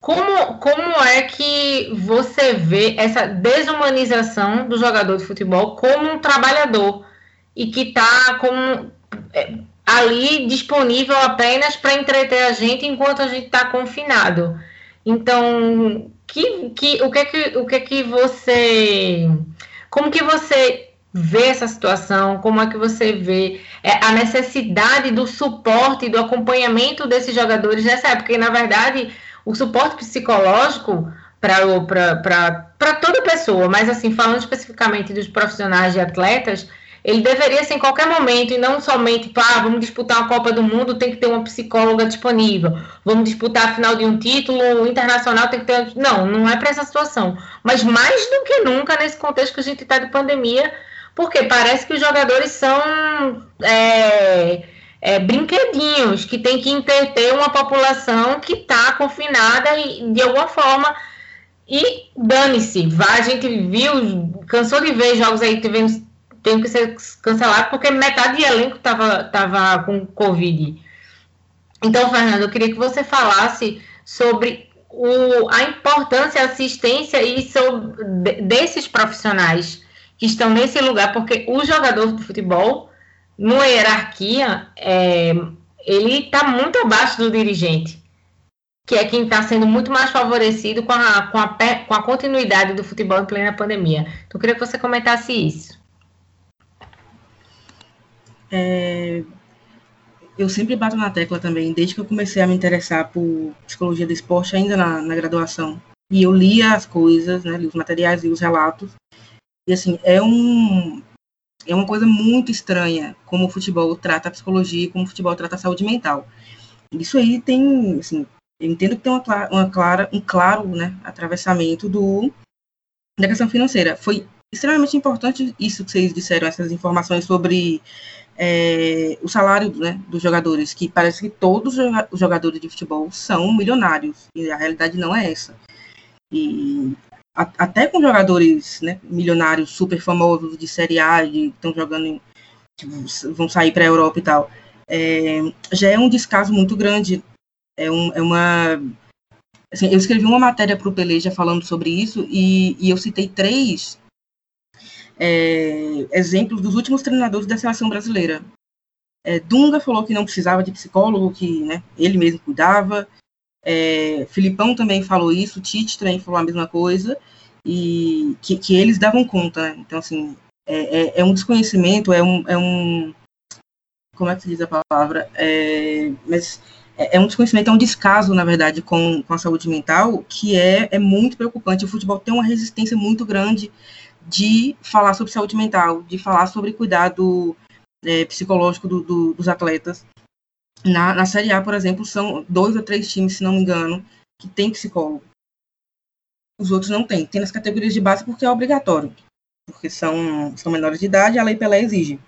como, como é que você vê essa desumanização do jogador de futebol como um trabalhador e que está como é, ali disponível apenas para entreter a gente enquanto a gente está confinado? Então, que, que, o, que é que, o que é que você. Como que você vê essa situação? Como é que você vê é, a necessidade do suporte, do acompanhamento desses jogadores nessa época? E, na verdade, o suporte psicológico para toda pessoa, mas assim, falando especificamente dos profissionais de atletas, ele deveria ser em qualquer momento e não somente, ah, vamos disputar uma Copa do Mundo, tem que ter uma psicóloga disponível. Vamos disputar a final de um título internacional, tem que ter. Não, não é para essa situação. Mas mais do que nunca nesse contexto que a gente está de pandemia, porque parece que os jogadores são é, é, brinquedinhos que tem que entreter uma população que está confinada e de alguma forma. E dane-se, a gente viu, cansou de ver jogos aí, tivemos tem que ser cancelado porque metade do elenco estava tava com Covid. Então, Fernando, eu queria que você falasse sobre o, a importância, a assistência e sobre, desses profissionais que estão nesse lugar, porque o jogador de futebol, numa hierarquia, é, ele está muito abaixo do dirigente, que é quem está sendo muito mais favorecido com a, com, a, com a continuidade do futebol em plena pandemia. Então, eu queria que você comentasse isso. É, eu sempre bato na tecla também, desde que eu comecei a me interessar por psicologia do esporte, ainda na, na graduação. E eu lia as coisas, né, li os materiais e os relatos. E assim, é um é uma coisa muito estranha como o futebol trata a psicologia, como o futebol trata a saúde mental. Isso aí tem, assim, eu entendo que tem uma, uma clara, um claro, né, atravessamento do da questão financeira. Foi extremamente importante isso que vocês disseram, essas informações sobre é, o salário né, dos jogadores, que parece que todos os jogadores de futebol são milionários, e a realidade não é essa. E a, até com jogadores né, milionários super famosos de Série A, que estão jogando, em, vão sair para a Europa e tal, é, já é um descaso muito grande, é, um, é uma assim, eu escrevi uma matéria para o Peleja falando sobre isso e, e eu citei três é, exemplos dos últimos treinadores da seleção brasileira. É, Dunga falou que não precisava de psicólogo, que né, ele mesmo cuidava. É, Filipão também falou isso, Tite também falou a mesma coisa, e que, que eles davam conta. Né? Então, assim, é, é, é, um desconhecimento, é um, é um. Como é que se diz a palavra? É, mas é, é um desconhecimento, é um descaso, na verdade, com, com a saúde mental, que é, é muito preocupante. O futebol tem uma resistência muito grande de falar sobre saúde mental, de falar sobre cuidado é, psicológico do, do, dos atletas. Na, na Série A, por exemplo, são dois ou três times, se não me engano, que tem psicólogo. Os outros não têm. Tem nas categorias de base porque é obrigatório, porque são, são menores de idade, a Lei Pelé exige.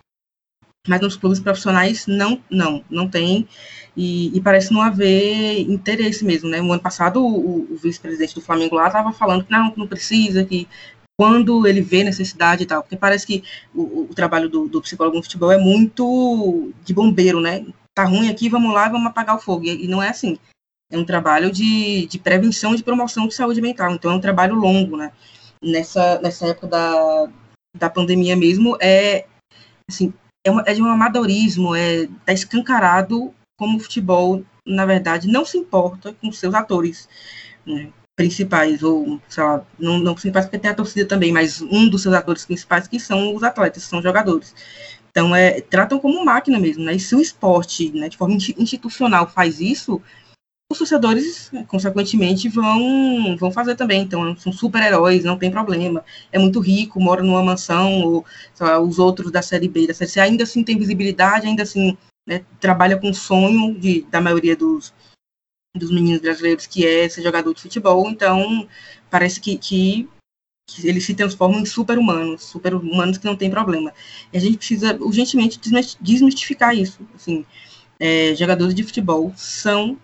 Mas nos clubes profissionais não, não, não tem. E, e, parece não haver interesse mesmo, né? O ano passado o, o vice-presidente do Flamengo lá estava falando que não, não precisa, que quando ele vê necessidade e tal, porque parece que o, o trabalho do, do, psicólogo no futebol é muito de bombeiro, né? Tá ruim aqui, vamos lá, vamos apagar o fogo. E, e não é assim. É um trabalho de, de prevenção e de promoção de saúde mental. Então é um trabalho longo, né? Nessa, nessa época da, da pandemia mesmo, é assim, é, uma, é de um amadorismo, é tá escancarado como o futebol, na verdade, não se importa com seus atores. Né? Principais, ou, sei lá, não, não principais porque tem a torcida também, mas um dos seus atores principais que são os atletas, são jogadores. Então, é, tratam como máquina mesmo, né? E se o esporte, né, de forma institucional, faz isso, os torcedores, consequentemente, vão, vão fazer também. Então, são super-heróis, não tem problema. É muito rico, mora numa mansão, ou lá, os outros da Série B, da Série C, ainda assim tem visibilidade, ainda assim né, trabalha com o sonho de, da maioria dos, dos meninos brasileiros, que é ser jogador de futebol, então parece que, que, que eles se transformam em super-humanos, super-humanos que não tem problema. E a gente precisa urgentemente desmistificar isso. Assim, é, jogadores de futebol são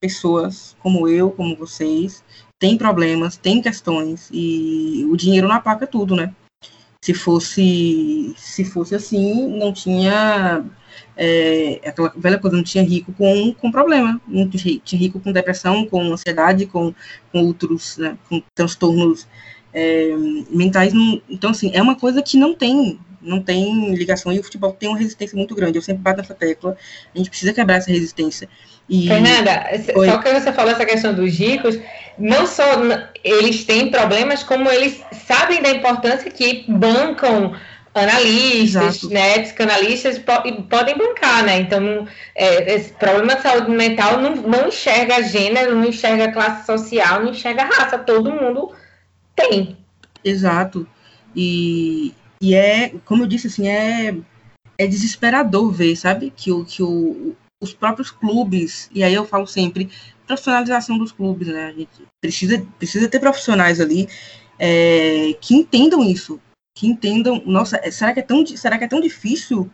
pessoas como eu, como vocês, têm problemas, têm questões, e o dinheiro não apaga tudo, né? Se fosse, se fosse assim, não tinha é, aquela velha coisa, não tinha rico com, com problema, não tinha rico com depressão, com ansiedade, com, com outros, né, com transtornos é, mentais. Não, então, assim, é uma coisa que não tem, não tem ligação, e o futebol tem uma resistência muito grande, eu sempre bato nessa tecla, a gente precisa quebrar essa resistência. E... Fernanda, Oi. só que você falou essa questão dos ricos, não só eles têm problemas, como eles sabem da importância que bancam analistas, Exato. né, psicanalistas podem bancar, né? Então, é, esse problema de saúde mental não, não enxerga gênero, não enxerga classe social, não enxerga raça, todo mundo tem. Exato. E, e é, como eu disse, assim, é, é desesperador ver, sabe, que, o, que o, os próprios clubes, e aí eu falo sempre, profissionalização dos clubes, né? A gente precisa, precisa ter profissionais ali é, que entendam isso, que entendam, nossa, é, será que é tão, será que é tão difícil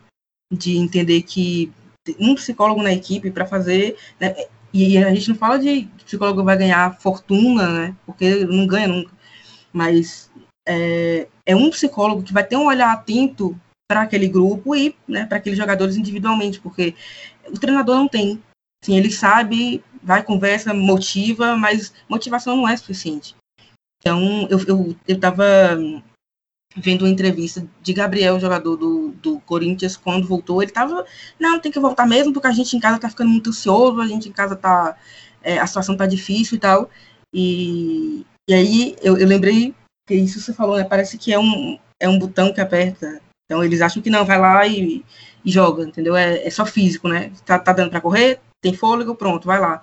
de entender que um psicólogo na equipe para fazer, né, e a gente não fala de psicólogo vai ganhar fortuna, né, porque não ganha nunca, mas é, é um psicólogo que vai ter um olhar atento para aquele grupo e né, para aqueles jogadores individualmente, porque o treinador não tem. Assim, ele sabe, vai, conversa, motiva, mas motivação não é suficiente. Então, eu estava eu, eu vendo uma entrevista de Gabriel, jogador do, do Corinthians, quando voltou, ele tava, não, tem que voltar mesmo, porque a gente em casa tá ficando muito ansioso, a gente em casa tá, é, a situação tá difícil e tal, e, e aí eu, eu lembrei que isso você falou, né, parece que é um, é um botão que aperta, então eles acham que não, vai lá e, e joga, entendeu, é, é só físico, né, tá, tá dando para correr, tem fôlego, pronto, vai lá.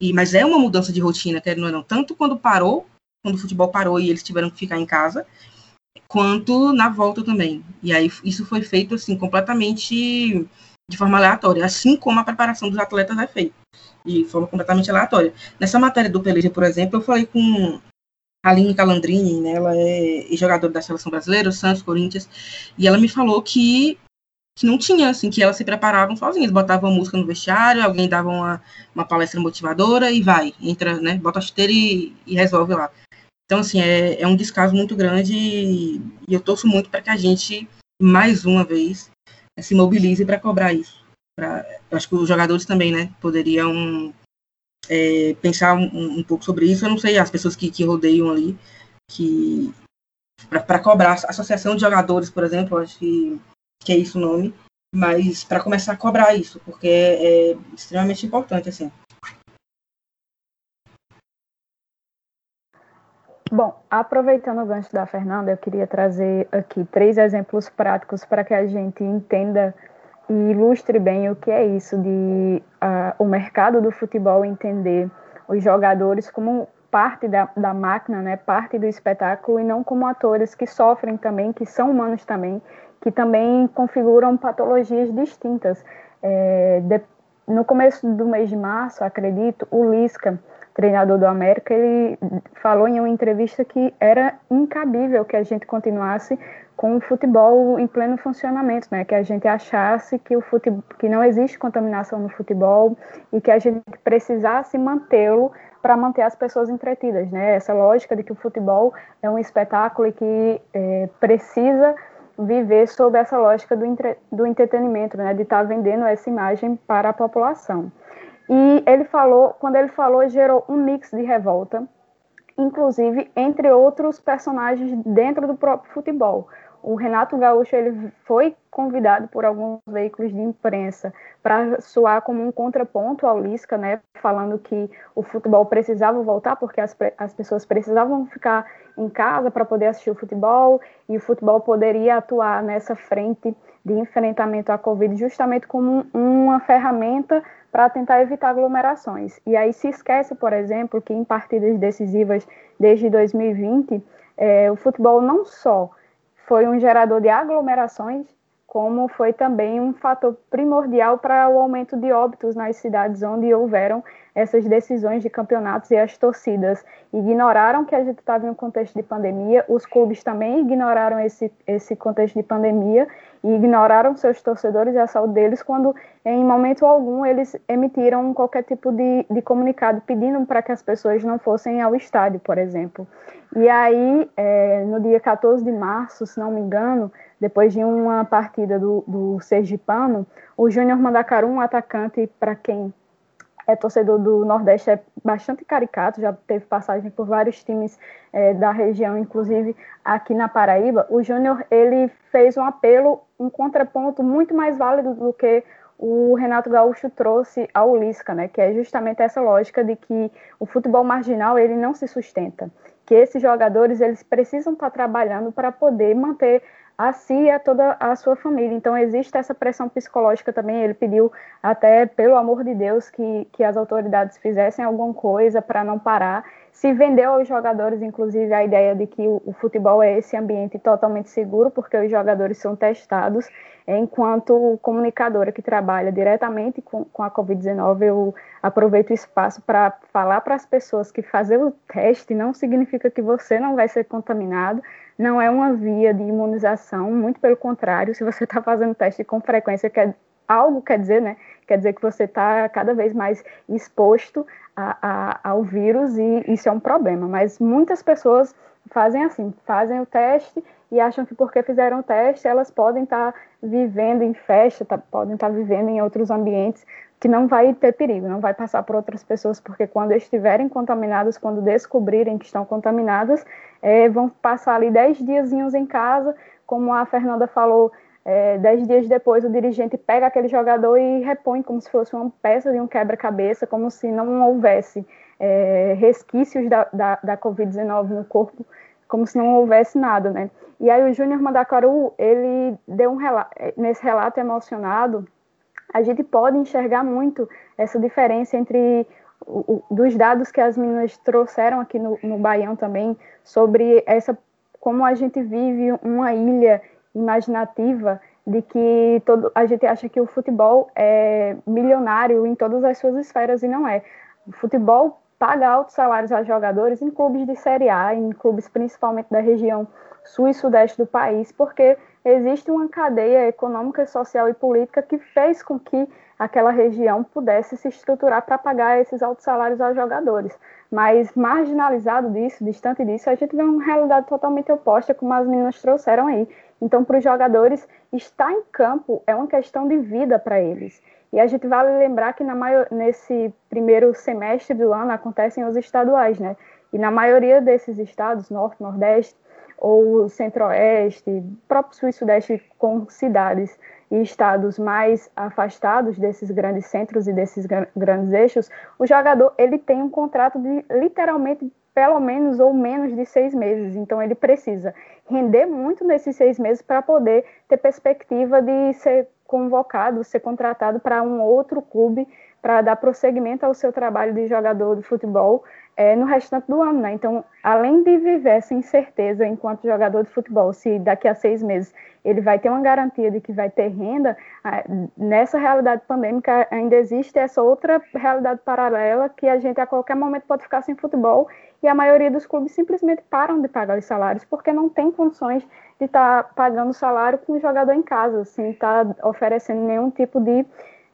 E, mas é uma mudança de rotina, não, não, tanto quando parou, quando o futebol parou e eles tiveram que ficar em casa, quanto na volta também. E aí isso foi feito assim completamente de forma aleatória, assim como a preparação dos atletas é feita, de forma completamente aleatória. Nessa matéria do Peleja, por exemplo, eu falei com a Aline Calandrini, né, ela é jogadora da seleção brasileira, Santos, Corinthians, e ela me falou que, que não tinha, assim, que elas se preparavam sozinhas, botavam música no vestiário, alguém dava uma, uma palestra motivadora e vai, entra, né, bota a chuteira e, e resolve lá. Então, assim, é, é um descaso muito grande e, e eu torço muito para que a gente, mais uma vez, se mobilize para cobrar isso. Pra, eu acho que os jogadores também, né, poderiam é, pensar um, um, pouco sobre isso. Eu não sei as pessoas que, que rodeiam ali, que para cobrar a associação de jogadores, por exemplo, acho que, que é isso o nome, mas para começar a cobrar isso, porque é, é extremamente importante assim. Bom, aproveitando o gancho da Fernanda, eu queria trazer aqui três exemplos práticos para que a gente entenda e ilustre bem o que é isso de uh, o mercado do futebol entender os jogadores como parte da, da máquina, né, parte do espetáculo e não como atores que sofrem também, que são humanos também, que também configuram patologias distintas. É, de, no começo do mês de março, acredito, o Lisca treinador do América, ele falou em uma entrevista que era incabível que a gente continuasse com o futebol em pleno funcionamento, né? Que a gente achasse que o futebol, que não existe contaminação no futebol e que a gente precisasse mantê-lo para manter as pessoas entretidas, né? Essa lógica de que o futebol é um espetáculo e que é, precisa viver sob essa lógica do, entre, do entretenimento, né? De estar tá vendendo essa imagem para a população. E ele falou, quando ele falou, gerou um mix de revolta, inclusive entre outros personagens dentro do próprio futebol. O Renato Gaúcho ele foi convidado por alguns veículos de imprensa para soar como um contraponto ao Lisca, né, falando que o futebol precisava voltar porque as, as pessoas precisavam ficar em casa para poder assistir o futebol e o futebol poderia atuar nessa frente de enfrentamento à Covid justamente como uma ferramenta para tentar evitar aglomerações. E aí se esquece, por exemplo, que em partidas decisivas desde 2020, é, o futebol não só foi um gerador de aglomerações, como foi também um fator primordial para o aumento de óbitos nas cidades onde houveram essas decisões de campeonatos e as torcidas ignoraram que a gente estava em um contexto de pandemia, os clubes também ignoraram esse, esse contexto de pandemia e ignoraram seus torcedores e a saúde deles quando, em momento algum, eles emitiram qualquer tipo de, de comunicado pedindo para que as pessoas não fossem ao estádio, por exemplo. E aí, é, no dia 14 de março, se não me engano, depois de uma partida do, do Sergipano, o Júnior Mandacaru, um atacante para quem é torcedor do Nordeste, é bastante caricato, já teve passagem por vários times é, da região, inclusive aqui na Paraíba. O Júnior ele fez um apelo, um contraponto muito mais válido do que o Renato Gaúcho trouxe ao Lisca, né, que é justamente essa lógica de que o futebol marginal ele não se sustenta, que esses jogadores eles precisam estar trabalhando para poder manter a si e a toda a sua família. Então, existe essa pressão psicológica também. Ele pediu, até pelo amor de Deus, que, que as autoridades fizessem alguma coisa para não parar. Se vendeu aos jogadores, inclusive, a ideia de que o, o, futebol é esse ambiente totalmente seguro, porque os jogadores são testados. Enquanto comunicadora que trabalha diretamente com, com a Covid-19, eu aproveito o espaço para falar para as pessoas que fazer o teste não significa que você não vai ser contaminado não é uma via de imunização, muito pelo contrário, se você está fazendo teste com frequência, quer, algo quer dizer, né? Quer dizer que você está cada vez mais exposto a, a, ao vírus e isso é um problema. Mas muitas pessoas fazem assim, fazem o teste e acham que porque fizeram o teste elas podem estar tá vivendo em festa, tá, podem estar tá vivendo em outros ambientes que não vai ter perigo, não vai passar por outras pessoas, porque quando estiverem contaminadas, quando descobrirem que estão contaminadas, é, vão passar ali 10 diazinhos em casa, como a Fernanda falou, é, dez dias depois o dirigente pega aquele jogador e repõe como se fosse uma peça de um quebra-cabeça, como se não houvesse é, resquícios da, da, da Covid-19 no corpo, como se não houvesse nada, né? E aí o Júnior Mandacaru, ele deu um relato, nesse relato emocionado, a gente pode enxergar muito essa diferença entre o, o, dos dados que as meninas trouxeram aqui no, no Baião também, sobre essa como a gente vive uma ilha imaginativa de que todo, a gente acha que o futebol é milionário em todas as suas esferas e não é. O futebol paga altos salários a jogadores em clubes de Série A, em clubes principalmente da região sul e sudeste do país, porque existe uma cadeia econômica, social e política que fez com que aquela região pudesse se estruturar para pagar esses altos salários aos jogadores. Mas marginalizado disso, distante disso, a gente vê uma realidade totalmente oposta, como as meninas trouxeram aí. Então, para os jogadores, estar em campo é uma questão de vida para eles. E a gente vale lembrar que maior, nesse primeiro semestre do ano acontecem os estaduais, né? E na maioria desses estados, Norte, Nordeste ou Centro-Oeste, próprio Sul e Sudeste com cidades e estados mais afastados desses grandes centros e desses grandes eixos, o jogador ele tem um contrato de literalmente pelo menos ou menos de seis meses. Então ele precisa render muito nesses seis meses para poder ter perspectiva de ser convocado, ser contratado para um outro clube para dar prosseguimento ao seu trabalho de jogador de futebol é, no restante do ano, né? Então, além de viver essa incerteza enquanto jogador de futebol, se daqui a seis meses ele vai ter uma garantia de que vai ter renda, nessa realidade pandêmica ainda existe essa outra realidade paralela que a gente a qualquer momento pode ficar sem futebol e a maioria dos clubes simplesmente param de pagar os salários porque não tem condições de estar tá pagando salário com o jogador em casa, sem estar tá oferecendo nenhum tipo de,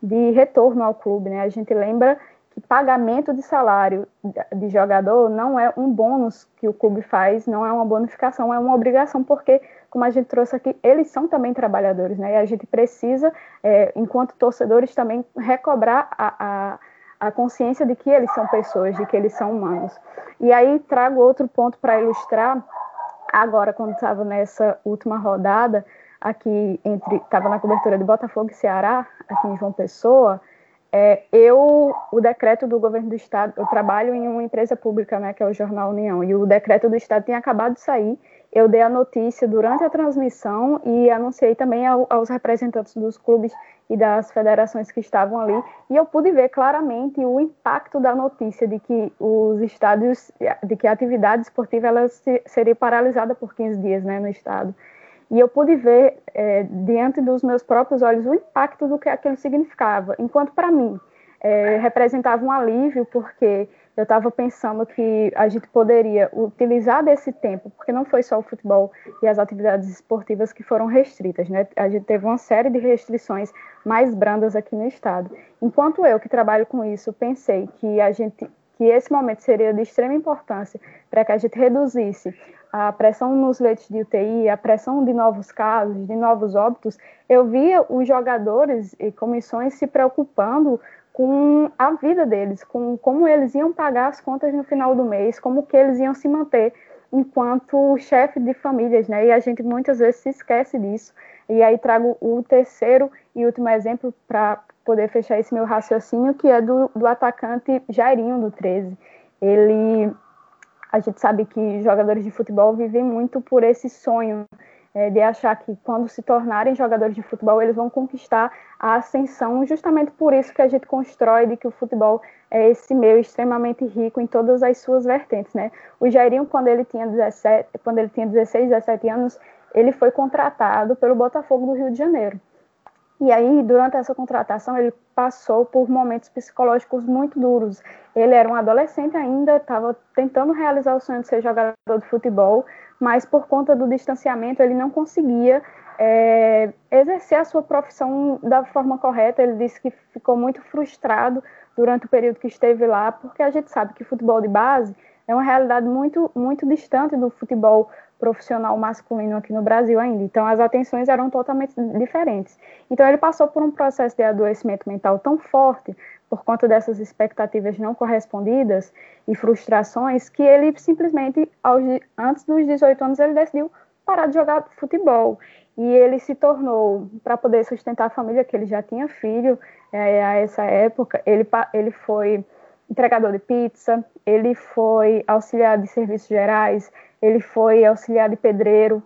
de retorno ao clube, né? A gente lembra que pagamento de salário de jogador não é um bônus que o clube faz, não é uma bonificação, é uma obrigação, porque, como a gente trouxe aqui, eles são também trabalhadores, né? E a gente precisa, é, enquanto torcedores, também recobrar a, a, a, consciência de que eles são pessoas, de que eles são humanos. E aí trago outro ponto para ilustrar, agora, quando estava nessa última rodada, aqui entre, estava na cobertura de Botafogo e Ceará, aqui em João Pessoa, é, eu, o decreto do governo do estado, eu trabalho em uma empresa pública, né, que é o Jornal União, e o decreto do estado tinha acabado de sair. Eu dei a notícia durante a transmissão e anunciei também ao, aos representantes dos clubes e das federações que estavam ali, e eu pude ver claramente o impacto da notícia de que os estádios, de que a atividade esportiva ela seria paralisada por 15 dias, né, no estado. E eu pude ver, é, diante dos meus próprios olhos, o impacto do que aquilo significava. Enquanto, para mim, é, representava um alívio, porque eu estava pensando que a gente poderia utilizar desse tempo, porque não foi só o futebol e as atividades esportivas que foram restritas, né? A gente teve uma série de restrições mais brandas aqui no estado. Enquanto eu, que trabalho com isso, pensei que a gente que esse momento seria de extrema importância para que a gente reduzisse a pressão nos leitos de UTI, a pressão de novos casos, de novos óbitos, eu via os jogadores e comissões se preocupando com a vida deles, com como eles iam pagar as contas no final do mês, como que eles iam se manter enquanto chefe de famílias, né? E a gente muitas vezes se esquece disso. E aí trago o terceiro e último exemplo para poder fechar esse meu raciocínio, que é do, do atacante Jairinho do 13. Ele a gente sabe que jogadores de futebol vivem muito por esse sonho é, de achar que quando se tornarem jogadores de futebol eles vão conquistar a ascensão, justamente por isso que a gente constrói de que o futebol é esse meio extremamente rico em todas as suas vertentes, né? O Jairinho, quando ele tinha 17, quando ele tinha 16, 17 anos, ele foi contratado pelo Botafogo do Rio de Janeiro. E aí, durante essa contratação, ele passou por momentos psicológicos muito duros. Ele era um adolescente ainda, estava tentando realizar o sonho de ser jogador de futebol, mas por conta do distanciamento, ele não conseguia é, exercer a sua profissão da forma correta. Ele disse que ficou muito frustrado durante o período que esteve lá, porque a gente sabe que futebol de base é uma realidade muito, muito distante do futebol profissional masculino aqui no Brasil ainda. Então, as atenções eram totalmente diferentes. Então, ele passou por um processo de adoecimento mental tão forte por conta dessas expectativas não correspondidas e frustrações que ele simplesmente, aos, antes dos 18 anos, ele decidiu parar de jogar futebol. E ele se tornou, para poder sustentar a família, que ele já tinha filho é, a essa época, ele, ele foi entregador de pizza, ele foi auxiliar de serviços gerais, ele foi auxiliar de pedreiro,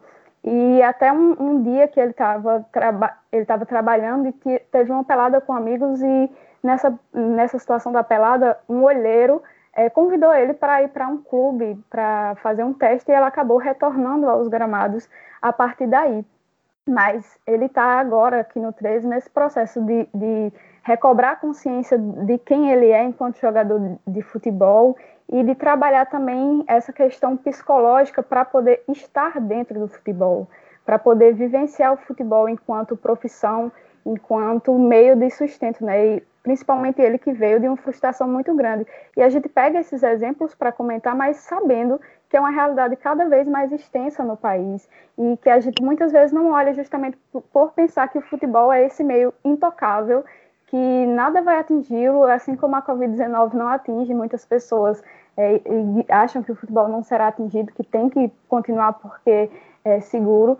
e até um, um dia que ele estava trabalhando e teve uma pelada com amigos e nessa, nessa situação da pelada, um olheiro é, convidou ele para ir para um clube para fazer um teste e ela acabou retornando aos gramados a partir daí. Mas ele está agora aqui no 13 nesse processo de, de recobrar a consciência de quem ele é enquanto jogador de futebol e de trabalhar também essa questão psicológica para poder estar dentro do futebol, para poder vivenciar o futebol enquanto profissão enquanto meio de sustento, né? E principalmente ele que veio de uma frustração muito grande. E a gente pega esses exemplos para comentar, mas sabendo que é uma realidade cada vez mais extensa no país e que a gente muitas vezes não olha justamente por pensar que o futebol é esse meio intocável que nada vai atingi-lo, assim como a Covid-19 não atinge muitas pessoas é, e acham que o futebol não será atingido, que tem que continuar porque é seguro.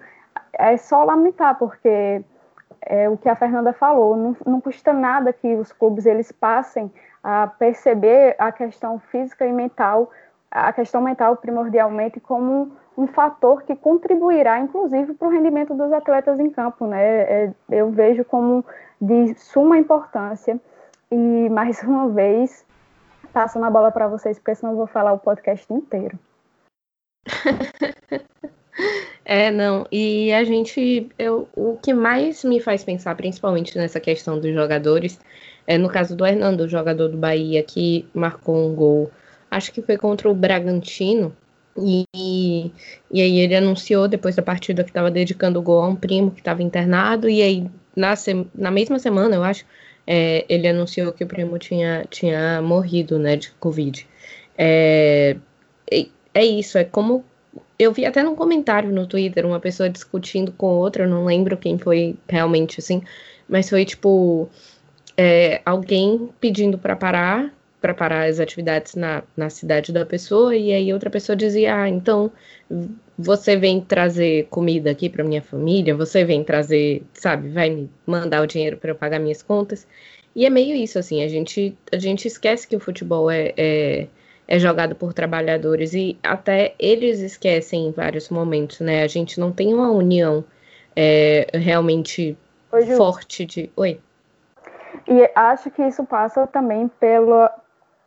É só lamentar, porque é o que a Fernanda falou, não, não custa nada que os clubes eles passem a perceber a questão física e mental, a questão mental primordialmente como um fator que contribuirá, inclusive, para o rendimento dos atletas em campo, né? É, eu vejo como de suma importância. E mais uma vez, passo na bola para vocês, porque senão eu vou falar o podcast inteiro. é, não. E a gente, eu, o que mais me faz pensar, principalmente nessa questão dos jogadores, é no caso do Hernando, jogador do Bahia, que marcou um gol, acho que foi contra o Bragantino. E, e aí ele anunciou depois da partida que estava dedicando o gol a um primo que estava internado, e aí na, na mesma semana, eu acho, é, ele anunciou que o primo tinha, tinha morrido, né, de Covid. É, é isso, é como. Eu vi até num comentário no Twitter uma pessoa discutindo com outra, não lembro quem foi realmente assim, mas foi tipo é, alguém pedindo para parar para parar as atividades na, na cidade da pessoa, e aí outra pessoa dizia: Ah, então você vem trazer comida aqui para minha família, você vem trazer, sabe, vai me mandar o dinheiro para eu pagar minhas contas. E é meio isso, assim, a gente, a gente esquece que o futebol é, é, é jogado por trabalhadores e até eles esquecem em vários momentos, né? A gente não tem uma união é, realmente Oi, forte de. Oi. E acho que isso passa também pelo,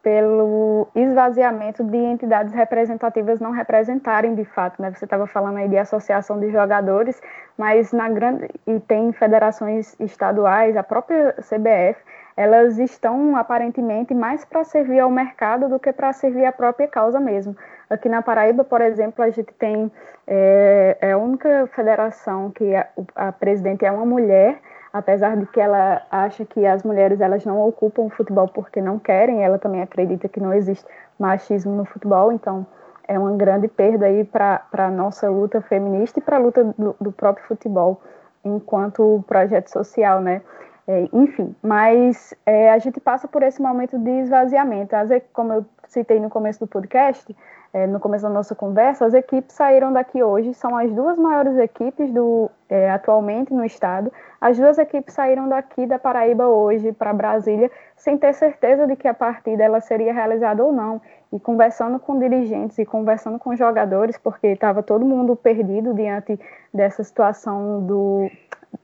pelo esvaziamento de entidades representativas não representarem de fato, né? Você estava falando aí de associação de jogadores, mas na grande e tem federações estaduais, a própria CBF, elas estão aparentemente mais para servir ao mercado do que para servir à própria causa mesmo. Aqui na Paraíba, por exemplo, a gente tem é, é a única federação que a, a presidente é uma mulher apesar de que ela acha que as mulheres elas não ocupam o futebol porque não querem, ela também acredita que não existe machismo no futebol, então é uma grande perda aí para a nossa luta feminista e para a luta do, do, próprio futebol enquanto projeto social, né? É, enfim, mas é, a gente passa por esse momento de esvaziamento. Como eu citei no começo do podcast, é, no começo da nossa conversa, as equipes saíram daqui hoje, são as duas maiores equipes do, é, atualmente no estado. As duas equipes saíram daqui da Paraíba hoje para Brasília, sem ter certeza de que a partida ela seria realizada ou não. E conversando com dirigentes e conversando com jogadores, porque estava todo mundo perdido diante dessa situação do,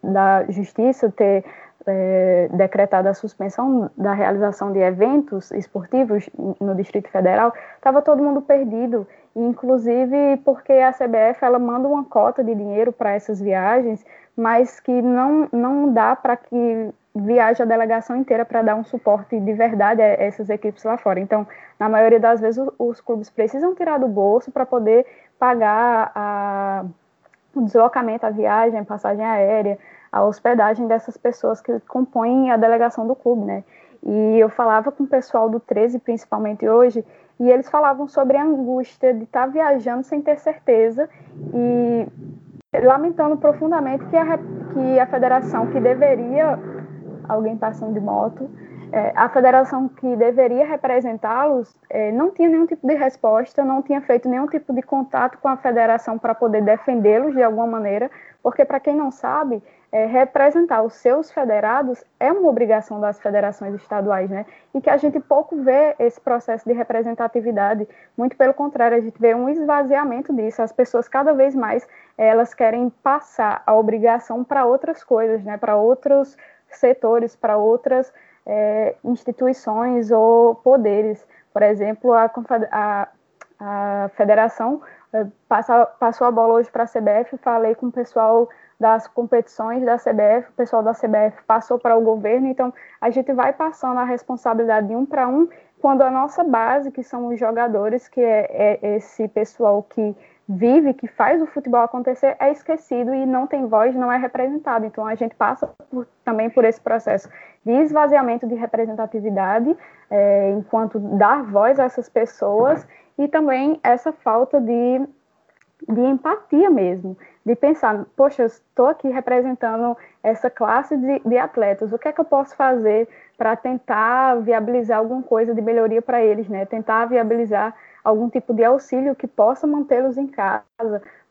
da justiça ter é, decretada a suspensão da realização de eventos esportivos no Distrito Federal, estava todo mundo perdido, inclusive porque a CBF ela manda uma cota de dinheiro para essas viagens, mas que não, não dá para que viaje a delegação inteira para dar um suporte de verdade a essas equipes lá fora. Então, na maioria das vezes, os, clubes precisam tirar do bolso para poder pagar a, o deslocamento, a viagem, passagem aérea, a hospedagem dessas pessoas que compõem a delegação do clube, né? E eu falava com o pessoal do 13, principalmente hoje, e eles falavam sobre a angústia de estar tá viajando sem ter certeza e lamentando profundamente que a, que a federação que deveria, alguém passando de moto, é, a federação que deveria representá-los é, não tinha nenhum tipo de resposta, não tinha feito nenhum tipo de contato com a federação para poder defendê-los de alguma maneira, porque, para quem não sabe, é, representar os seus federados é uma obrigação das federações estaduais, né? E que a gente pouco vê esse processo de representatividade, muito pelo contrário, a gente vê um esvaziamento disso. As pessoas cada vez mais elas querem passar a obrigação para outras coisas, né? Para outros setores, para outras é, instituições ou poderes. Por exemplo, a, a, a federação é, passa, passou a bola hoje para a CBF, falei com o pessoal das competições da CBF, o pessoal da CBF passou para o governo, então a gente vai passando a responsabilidade de um para um, quando a nossa base, que são os jogadores, que é, é esse pessoal que vive, que faz o futebol acontecer, é esquecido e não tem voz, não é representado. Então a gente passa por, também por esse processo de esvaziamento de representatividade, é, enquanto dar voz a essas pessoas, e também essa falta de, de empatia mesmo, de pensar, poxa, eu estou aqui representando essa classe de, de atletas, o que é que eu posso fazer para tentar viabilizar alguma coisa de melhoria para eles, né? Tentar viabilizar algum tipo de auxílio que possa mantê-los em casa,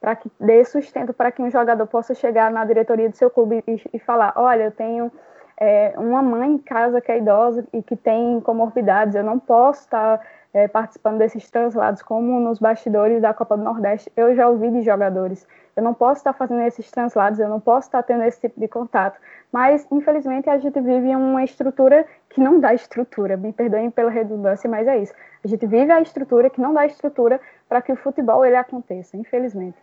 para que dê sustento para que um jogador possa chegar na diretoria do seu clube e, e falar: olha, eu tenho é, uma mãe em casa que é idosa e que tem comorbidades, eu não posso estar é, participando desses translados, como nos bastidores da Copa do Nordeste, eu já ouvi de jogadores. Eu não posso estar fazendo esses translados, eu não posso estar tendo esse tipo de contato. Mas, infelizmente, a gente vive uma estrutura que não dá estrutura. Me perdoem pela redundância, mas é isso. A gente vive a estrutura que não dá estrutura para que o futebol ele aconteça, infelizmente.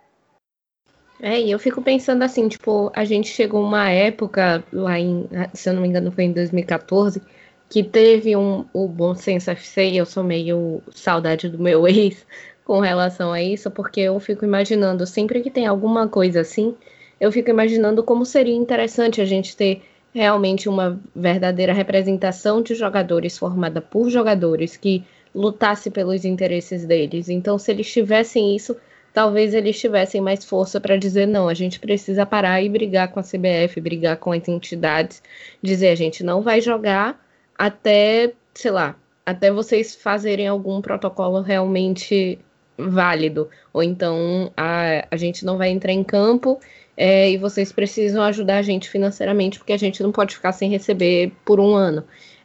É, e eu fico pensando assim, tipo, a gente chegou uma época lá em, se eu não me engano, foi em 2014, que teve um, o Bom Senso FC, eu sou meio saudade do meu ex com relação a isso, porque eu fico imaginando, sempre que tem alguma coisa assim, eu fico imaginando como seria interessante a gente ter realmente uma verdadeira representação de jogadores formada por jogadores que lutasse pelos interesses deles. Então, se eles tivessem isso, talvez eles tivessem mais força para dizer não, a gente precisa parar e brigar com a CBF, brigar com as entidades, dizer a gente não vai jogar até, sei lá, até vocês fazerem algum protocolo realmente válido, ou então a, a gente não vai entrar em campo é, e vocês precisam ajudar a gente financeiramente porque a gente não pode ficar sem receber por um ano.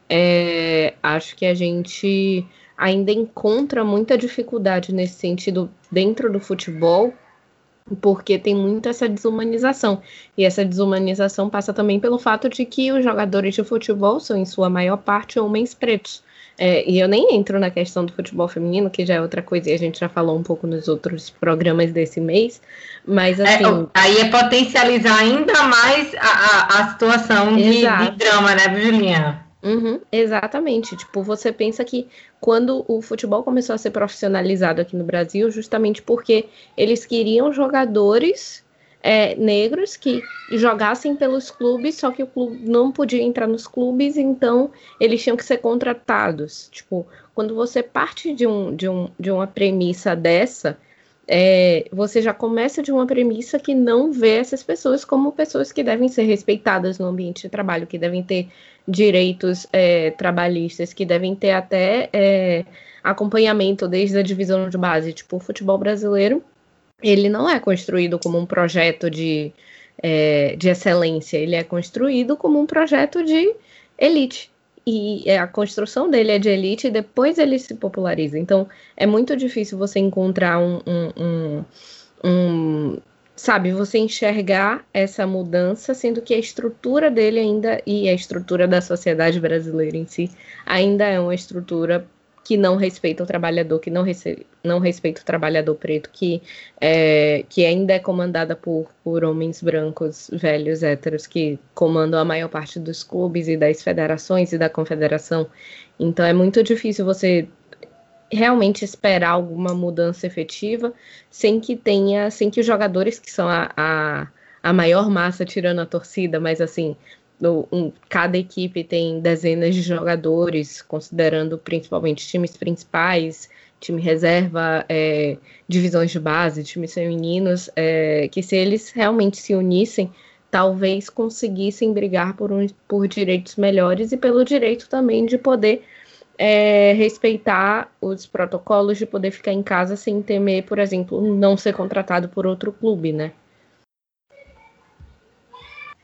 É, acho que a gente ainda encontra muita dificuldade nesse sentido dentro do futebol, porque tem muito essa desumanização. E essa desumanização passa também pelo fato de que os jogadores de futebol são, em sua maior parte, homens pretos. É, e eu nem entro na questão do futebol feminino, que já é outra coisa, e a gente já falou um pouco nos outros programas desse mês, mas é, assim. É, aí é potencializar ainda mais a, a, a situação de, de, drama, né, Julinha? Uhum, exatamente. Tipo, você pensa que quando o futebol começou a ser profissionalizado aqui no Brasil, justamente porque eles queriam jogadores é, negros que jogassem pelos clubes, só que o clube não podia entrar nos clubes, então eles tinham que ser contratados. Tipo, quando você parte de, um, de, um, de uma premissa dessa, é, você já começa de uma premissa que não vê essas pessoas como pessoas que devem ser respeitadas no ambiente de trabalho, que devem ter direitos é, trabalhistas, que devem ter até é, acompanhamento desde a divisão de base. Tipo, o futebol brasileiro, ele não é construído como um projeto de, é, de excelência, ele é construído como um projeto de elite e é, a construção dele é de elite e depois ele se populariza. Então é muito difícil você encontrar um, um, um, um sabe, você enxergar essa mudança, sendo que a estrutura dele ainda e a estrutura da sociedade brasileira em si ainda é uma estrutura que não respeita o trabalhador, que não, não respeita o trabalhador preto, que, é, que ainda é comandada por, por homens brancos, velhos, héteros, que comandam a maior parte dos clubes e das federações e da confederação. Então é muito difícil você realmente esperar alguma mudança efetiva sem que tenha, sem que os jogadores que são a, a, a maior massa tirando a torcida, mas assim, um, cada equipe tem dezenas de jogadores, considerando principalmente times principais, time reserva, é, divisões de base, times femininos, é, que se eles realmente se unissem, talvez conseguissem brigar por, um, por direitos melhores e pelo direito também de poder é, respeitar os protocolos, de poder ficar em casa sem temer, por exemplo, não ser contratado por outro clube, né?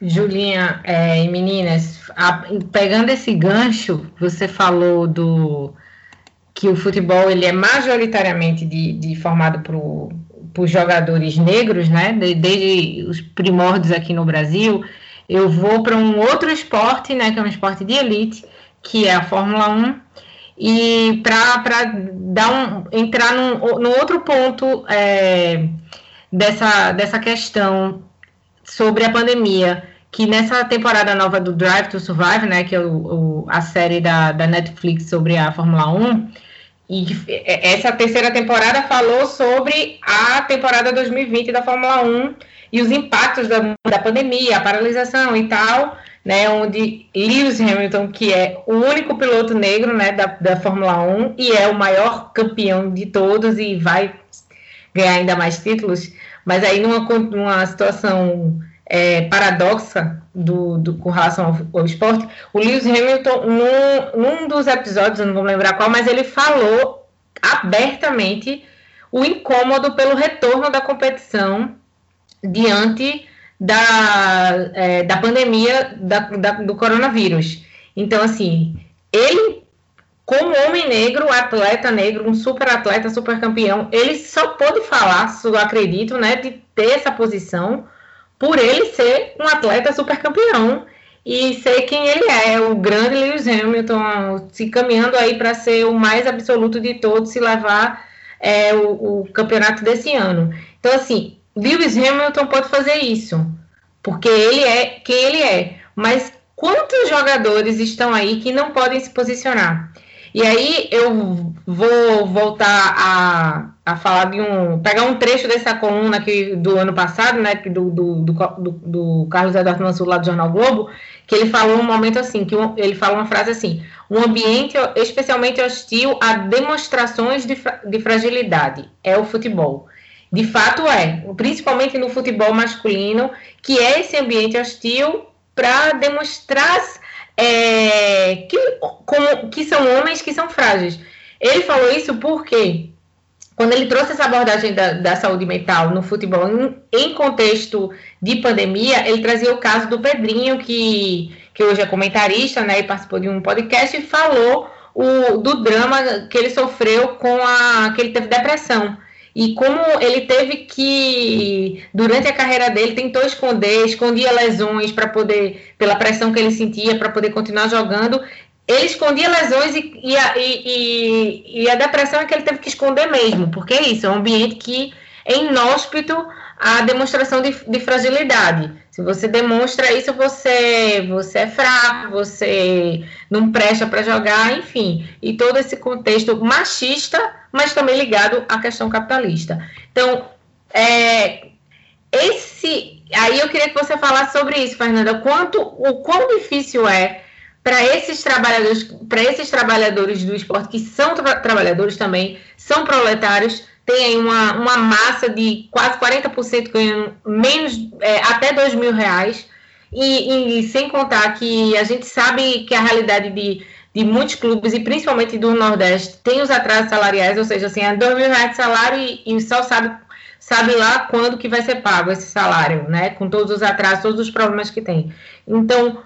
Julinha é, e meninas, a, pegando esse gancho, você falou do que o futebol ele é majoritariamente de, de formado por, por jogadores negros, né? De, desde os primórdios aqui no Brasil. Eu vou para um outro esporte, né? Que é um esporte de elite, que é a Fórmula 1. E para um, entrar num, num outro ponto é, dessa, dessa questão sobre a pandemia que nessa temporada nova do Drive to Survive, né, que é o, o, a série da, da Netflix sobre a Fórmula 1, e essa terceira temporada falou sobre a temporada 2020 da Fórmula 1 e os impactos da, da pandemia, a paralisação e tal, né, onde Lewis Hamilton, que é o único piloto negro né, da, da Fórmula 1 e é o maior campeão de todos e vai ganhar ainda mais títulos, mas aí numa, numa situação é, paradoxa do, do, com relação ao, ao, esporte, o Lewis Hamilton, num, num dos episódios, eu não vou lembrar qual, mas ele falou abertamente o incômodo pelo retorno da competição diante da, é, da pandemia da, da, do coronavírus. Então, assim, ele, como homem negro, atleta negro, um super atleta, super campeão, ele só pôde falar, acredito, né, de ter essa posição por ele ser um atleta super campeão e ser quem ele é, o grande Lewis Hamilton, se caminhando aí para ser o mais absoluto de todos, se levar é, o, o campeonato desse ano. Então, assim, Lewis Hamilton pode fazer isso, porque ele é quem ele é. Mas quantos jogadores estão aí que não podem se posicionar? E aí eu vou voltar a, a falar de um. pegar um trecho dessa coluna aqui do ano passado, né? Do, do, do, do, do Carlos Eduardo Mansur lá do Jornal Globo, que ele falou um momento assim, que um, ele fala uma frase assim, um ambiente especialmente hostil a demonstrações de, de fragilidade. É o futebol. De fato é, principalmente no futebol masculino, que é esse ambiente hostil para demonstrar é, que, como, que são homens que são frágeis. Ele falou isso porque quando ele trouxe essa abordagem da, da saúde mental no futebol em, em, contexto de pandemia, ele trazia o caso do Pedrinho, que, que hoje é comentarista, né, e participou de um podcast, e falou o, do drama que ele sofreu com a. que ele teve depressão. E como ele teve que, durante a carreira dele, tentou esconder, escondia lesões para poder, pela pressão que ele sentia, para poder continuar jogando. Ele escondia lesões e, e, a, e, e, a depressão é que ele teve que esconder mesmo, porque é isso, é um ambiente que é inóspito à demonstração de, de fragilidade. Se você demonstra isso, você, você é fraco, você não presta para jogar, enfim. E todo esse contexto machista, mas também ligado à questão capitalista. Então, é, esse. Aí eu queria que você falasse sobre isso, Fernanda. Quanto, o quão difícil é para esses trabalhadores, para esses trabalhadores do esporte que são tra trabalhadores também, são proletários, tem aí uma, uma massa de quase 40% ganhando menos, é, até 2 mil reais, e, e, sem contar que a gente sabe que a realidade de, de muitos clubes, e principalmente do Nordeste, tem os atrasos salariais, ou seja, assim, é 2 mil reais de salário e, e só sabe, sabe lá quando que vai ser pago esse salário, né? Com todos os atrasos, todos os problemas que tem. Então,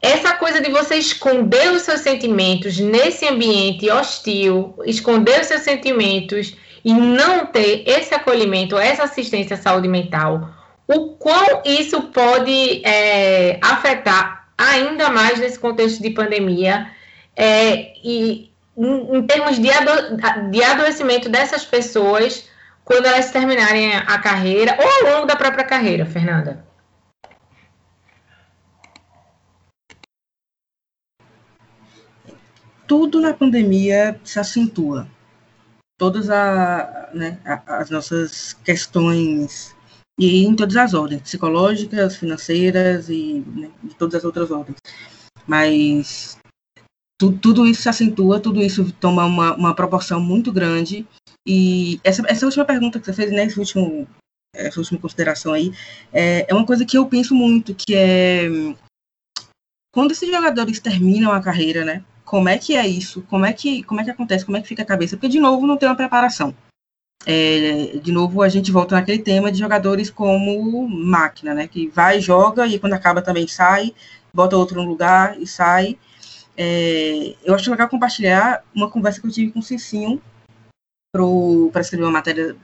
essa coisa de você esconder os seus sentimentos nesse ambiente hostil, esconder os seus sentimentos e não ter esse acolhimento, essa assistência à saúde mental, o quão isso pode é, afetar ainda mais nesse contexto de pandemia é, e em, termos de, ado de adoecimento dessas pessoas quando elas terminarem a carreira ou ao longo da própria carreira, Fernanda? Tudo na pandemia se acentua todas a, né, as nossas questões e em todas as ordens, psicológicas, financeiras e né, de todas as outras ordens. Mas tu, tudo isso se acentua, tudo isso toma uma, uma proporção muito grande. E essa, essa última pergunta que você fez, né, esse último, essa última consideração aí, é, é uma coisa que eu penso muito, que é quando esses jogadores terminam a carreira, né, como é que é isso, como é que, como é que acontece, como é que fica a cabeça, porque de novo não tem uma preparação. É, de novo a gente volta naquele tema de jogadores como máquina, né, que vai, joga e quando acaba também sai, bota outro no lugar e sai. É, eu acho legal compartilhar uma conversa que eu tive com o Cicinho para escrever uma matéria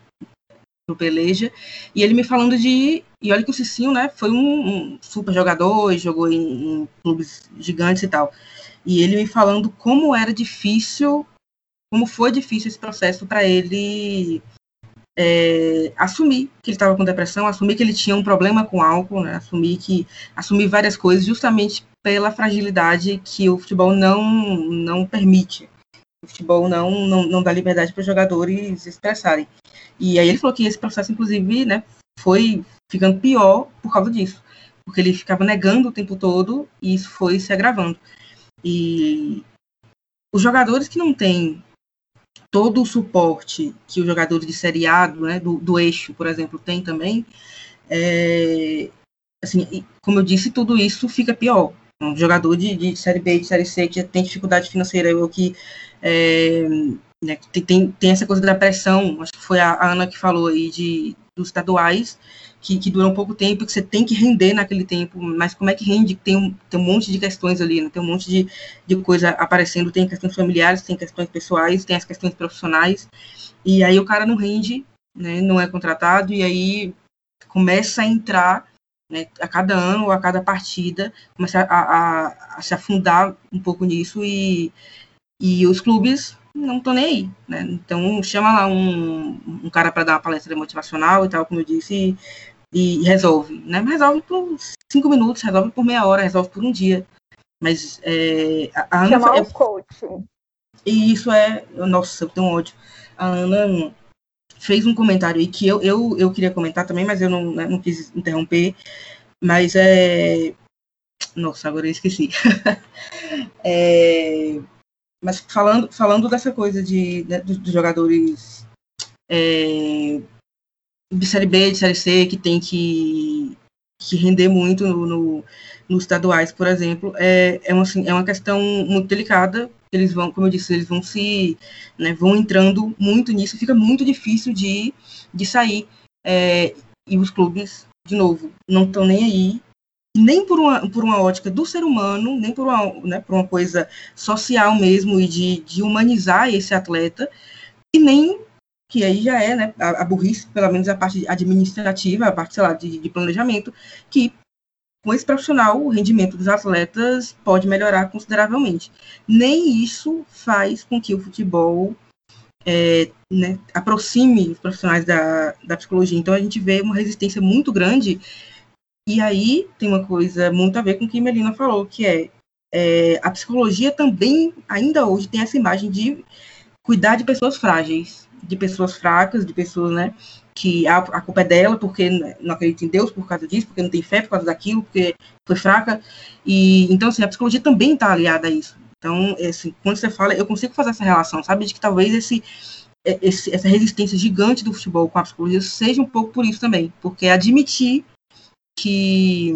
pro Peleja, e ele me falando de. E olha que o Cicinho, né, foi um, um super jogador, jogou em, em, clubes gigantes e tal e ele me falando como era difícil, como foi difícil esse processo para ele é, assumir que ele estava com depressão, assumir que ele tinha um problema com álcool, né, assumir que assumir várias coisas justamente pela fragilidade que o futebol não não permite. O futebol não, não, não dá liberdade para os jogadores expressarem. E aí ele falou que esse processo, inclusive, né, foi ficando pior por causa disso. Porque ele ficava negando o tempo todo e isso foi se agravando. E os jogadores que não têm todo o suporte que os jogadores de seriado, né, do, do eixo, por exemplo, tem também, é, assim, como eu disse, tudo isso fica pior. Um jogador de, de série B, de série C, que tem dificuldade financeira, ou que é, né, tem, tem essa coisa da pressão, acho que foi a, a Ana que falou aí, de, dos estaduais, que, que duram pouco tempo, que você tem que render naquele tempo, mas como é que rende? Tem um, tem um monte de questões ali, né? tem um monte de, de coisa aparecendo, tem questões familiares, tem questões pessoais, tem as questões profissionais, e aí o cara não rende, né? não é contratado, e aí começa a entrar né, a cada ano a cada partida, começa a, a, a, se afundar um pouco nisso e, e os clubes não estão nem aí, né? Então chama lá um, um cara para dar uma palestra motivacional e tal, como eu disse, e, e resolve, né? Resolve por cinco minutos, resolve por meia hora, resolve por um dia. Mas é, a Ana. Chamar é, o coach. E isso é. Nossa, eu tenho ódio. A Ana fez um comentário aí que eu, eu, eu queria comentar também, mas eu não, né, não quis interromper. Mas é. Nossa, agora eu esqueci. é, mas falando, falando dessa coisa de, dos, dos jogadores é, de Série B, de Série C, que tem que, que render muito no, no, nos estaduais, por exemplo, é, é, uma, assim, é uma questão muito delicada. Eles vão, como eu disse, eles vão se né, vão entrando muito nisso, fica muito difícil de, de sair. É, e os clubes, de novo, não estão nem aí nem por uma, por uma ótica do ser humano, nem por uma, né, por uma coisa social mesmo e de, de humanizar esse atleta, e nem que aí já é né, a, a burrice, pelo menos a parte administrativa, a parte, sei lá, de, de planejamento, que com esse profissional o rendimento dos atletas pode melhorar consideravelmente. Nem isso faz com que o futebol é, né, aproxime os profissionais da, da psicologia. Então a gente vê uma resistência muito grande e aí tem uma coisa muito a ver com o que Melina falou, que é, é, a psicologia também, ainda hoje, tem essa imagem de cuidar de pessoas frágeis, de pessoas fracas, de pessoas, né, que a, a culpa é dela porque não acredita em Deus por causa disso, porque não tem fé por causa daquilo, porque foi fraca. E então, assim, a psicologia também está aliada a isso. Então, assim, quando você fala, eu consigo fazer essa relação, sabe, de que talvez esse, esse, essa resistência gigante do futebol com a psicologia seja um pouco por isso também, porque admitir que,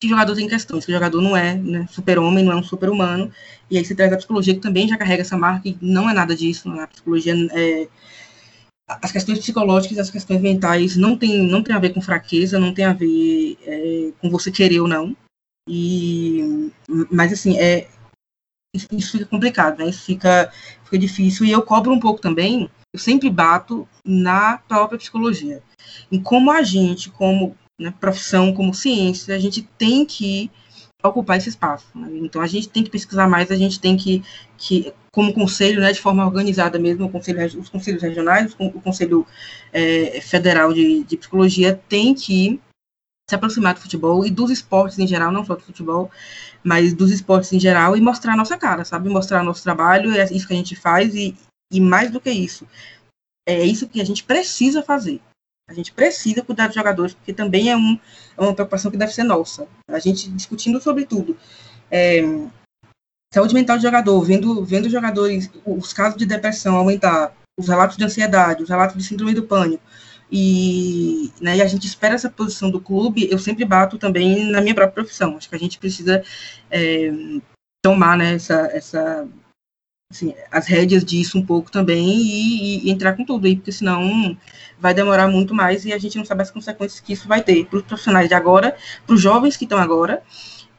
que jogador tem questões, que o jogador não é né, super-homem, não é um super-humano, e aí se traz a psicologia que também já carrega essa marca, e não é nada disso, né? a psicologia é, as questões psicológicas, as questões mentais não tem, não tem a ver com fraqueza, não tem a ver é, com você querer ou não, e, mas assim, é, isso fica complicado, né? Isso fica, fica difícil. E eu cobro um pouco também, eu sempre bato na própria psicologia. Em como a gente, como né, profissão, como ciência, a gente tem que ocupar esse espaço. Né? Então, a gente tem que pesquisar mais, a gente tem que, que como conselho, né, de forma organizada mesmo, conselho, os conselhos regionais, o Conselho é, Federal de, de Psicologia tem que se aproximar do futebol e dos esportes em geral, não só do futebol, mas dos esportes em geral e mostrar a nossa cara, sabe? Mostrar nosso trabalho, é isso que a gente faz e, e mais do que isso, é isso que a gente precisa fazer. A gente precisa cuidar dos jogadores, porque também é, um, é uma preocupação que deve ser nossa. A gente discutindo sobre tudo. É, saúde mental do jogador, vendo, vendo jogadores, os casos de depressão aumentar, os relatos de ansiedade, os relatos de síndrome do pânico. E, né, e a gente espera essa posição do clube, eu sempre bato também na minha própria profissão. Acho que a gente precisa é, tomar né, essa, essa assim, as rédeas disso um pouco também e, e, entrar com tudo aí, porque senão vai demorar muito mais e a gente não sabe as consequências que isso vai ter para os profissionais de agora, para os jovens que estão agora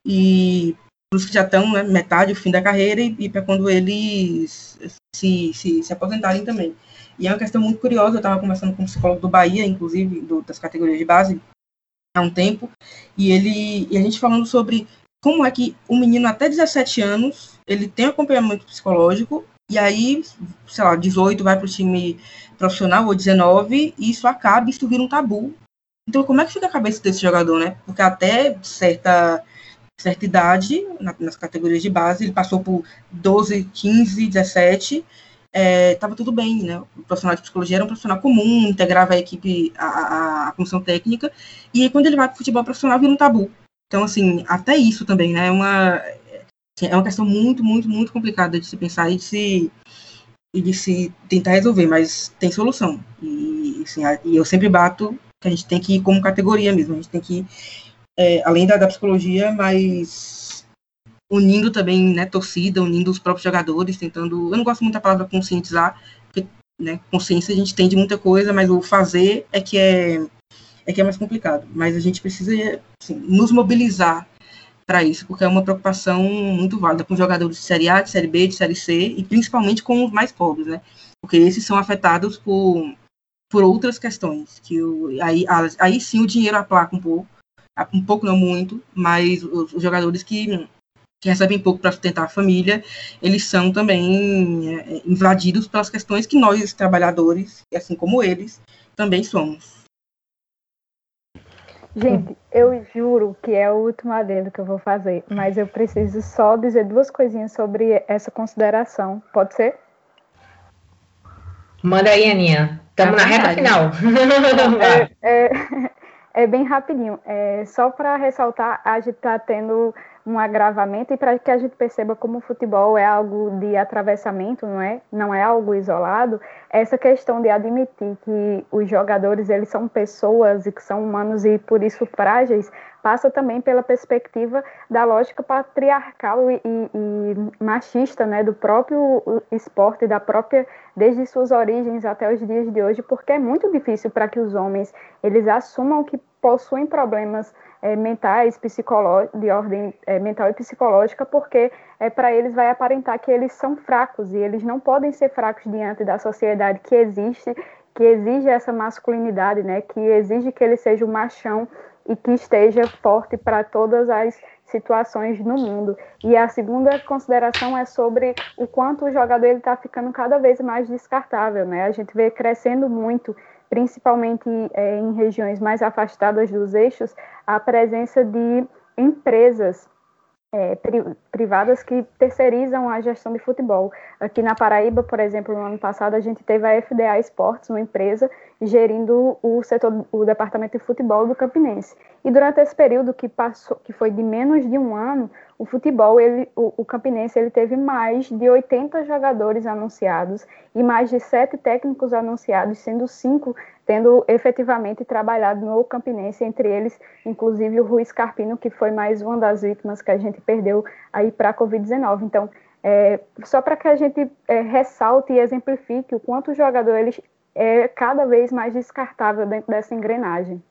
e para os que já estão né, metade, o fim da carreira e, e para quando eles se, se, se aposentarem também. E é uma questão muito curiosa, eu estava conversando com um psicólogo do Bahia, inclusive, do, das categorias de base, há um tempo, e ele e a gente falando sobre como é que um menino até 17 anos ele tem acompanhamento psicológico, e aí, sei lá, 18 vai para o time profissional, ou 19, e isso acaba, isso vira um tabu. Então, como é que fica a cabeça desse jogador, né? Porque até certa certa idade, na, nas categorias de base, ele passou por 12, 15, 17, estava tudo bem, né? O profissional de psicologia era um profissional comum, integrava a equipe, a, a, a função técnica, e aí, quando ele vai para o futebol profissional, vira um tabu. Então, assim, até isso também, né? É uma, é uma questão muito, muito, muito complicada de se pensar e de se, e de se tentar resolver, mas tem solução. E, assim, e eu sempre bato que a gente tem que ir como categoria mesmo, a gente tem que é, além da, da psicologia, mas unindo também, né, torcida, unindo os próprios jogadores, tentando, eu não gosto muito da palavra conscientizar, porque, né, consciência a gente tem de muita coisa, mas o fazer é que é, é que é mais complicado, mas a gente precisa, assim, nos mobilizar para isso, porque é uma preocupação muito válida com jogadores de Série A, de Série B, de Série C, e principalmente com os mais pobres, né, porque esses são afetados por, por outras questões, que o, aí, aí sim o dinheiro aplaca um pouco, um pouco não muito, mas os, os jogadores que que recebem pouco para sustentar a família, eles são também é, invadidos pelas questões que nós, trabalhadores, assim como eles, também somos. Gente, eu juro que é o último adendo que eu vou fazer, mas eu preciso só dizer duas coisinhas sobre essa consideração. Pode ser? Manda aí, Aninha. Estamos na reta final. É, é, é bem rapidinho. É, só para ressaltar, a gente está tendo um agravamento e para que a gente perceba como o futebol é algo de atravessamento, não é? Não é algo isolado. Essa questão de admitir que os jogadores eles são pessoas e que são humanos e por isso frágeis passa também pela perspectiva da lógica patriarcal e, e, e machista, né, do próprio esporte, da própria desde suas origens até os dias de hoje, porque é muito difícil para que os homens eles assumam que possuem problemas é, mentais, de ordem é, mental e psicológica, porque é, para eles vai aparentar que eles são fracos e eles não podem ser fracos diante da sociedade que existe, que exige essa masculinidade, né, que exige que ele seja o machão e que esteja forte para todas as situações no mundo. E a segunda consideração é sobre o quanto o jogador está ficando cada vez mais descartável, né? A gente vê crescendo muito principalmente é, em regiões mais afastadas dos eixos, a presença de empresas é, privadas que terceirizam a gestão de futebol. Aqui na Paraíba, por exemplo, no ano passado, a gente teve a FDA Esportes, uma empresa gerindo o setor, o departamento de futebol do Campinense. E durante esse período que passou, que foi de menos de um ano, o futebol, ele, o, o Campinense, ele teve mais de 80 jogadores anunciados e mais de sete técnicos anunciados, sendo cinco tendo efetivamente trabalhado no Campinense, entre eles, inclusive, o Rui Carpino, que foi mais uma das vítimas que a gente perdeu aí para a Covid-19. Então, é, só para que a gente é, ressalte e exemplifique o quanto o jogador ele é cada vez mais descartável dentro dessa engrenagem.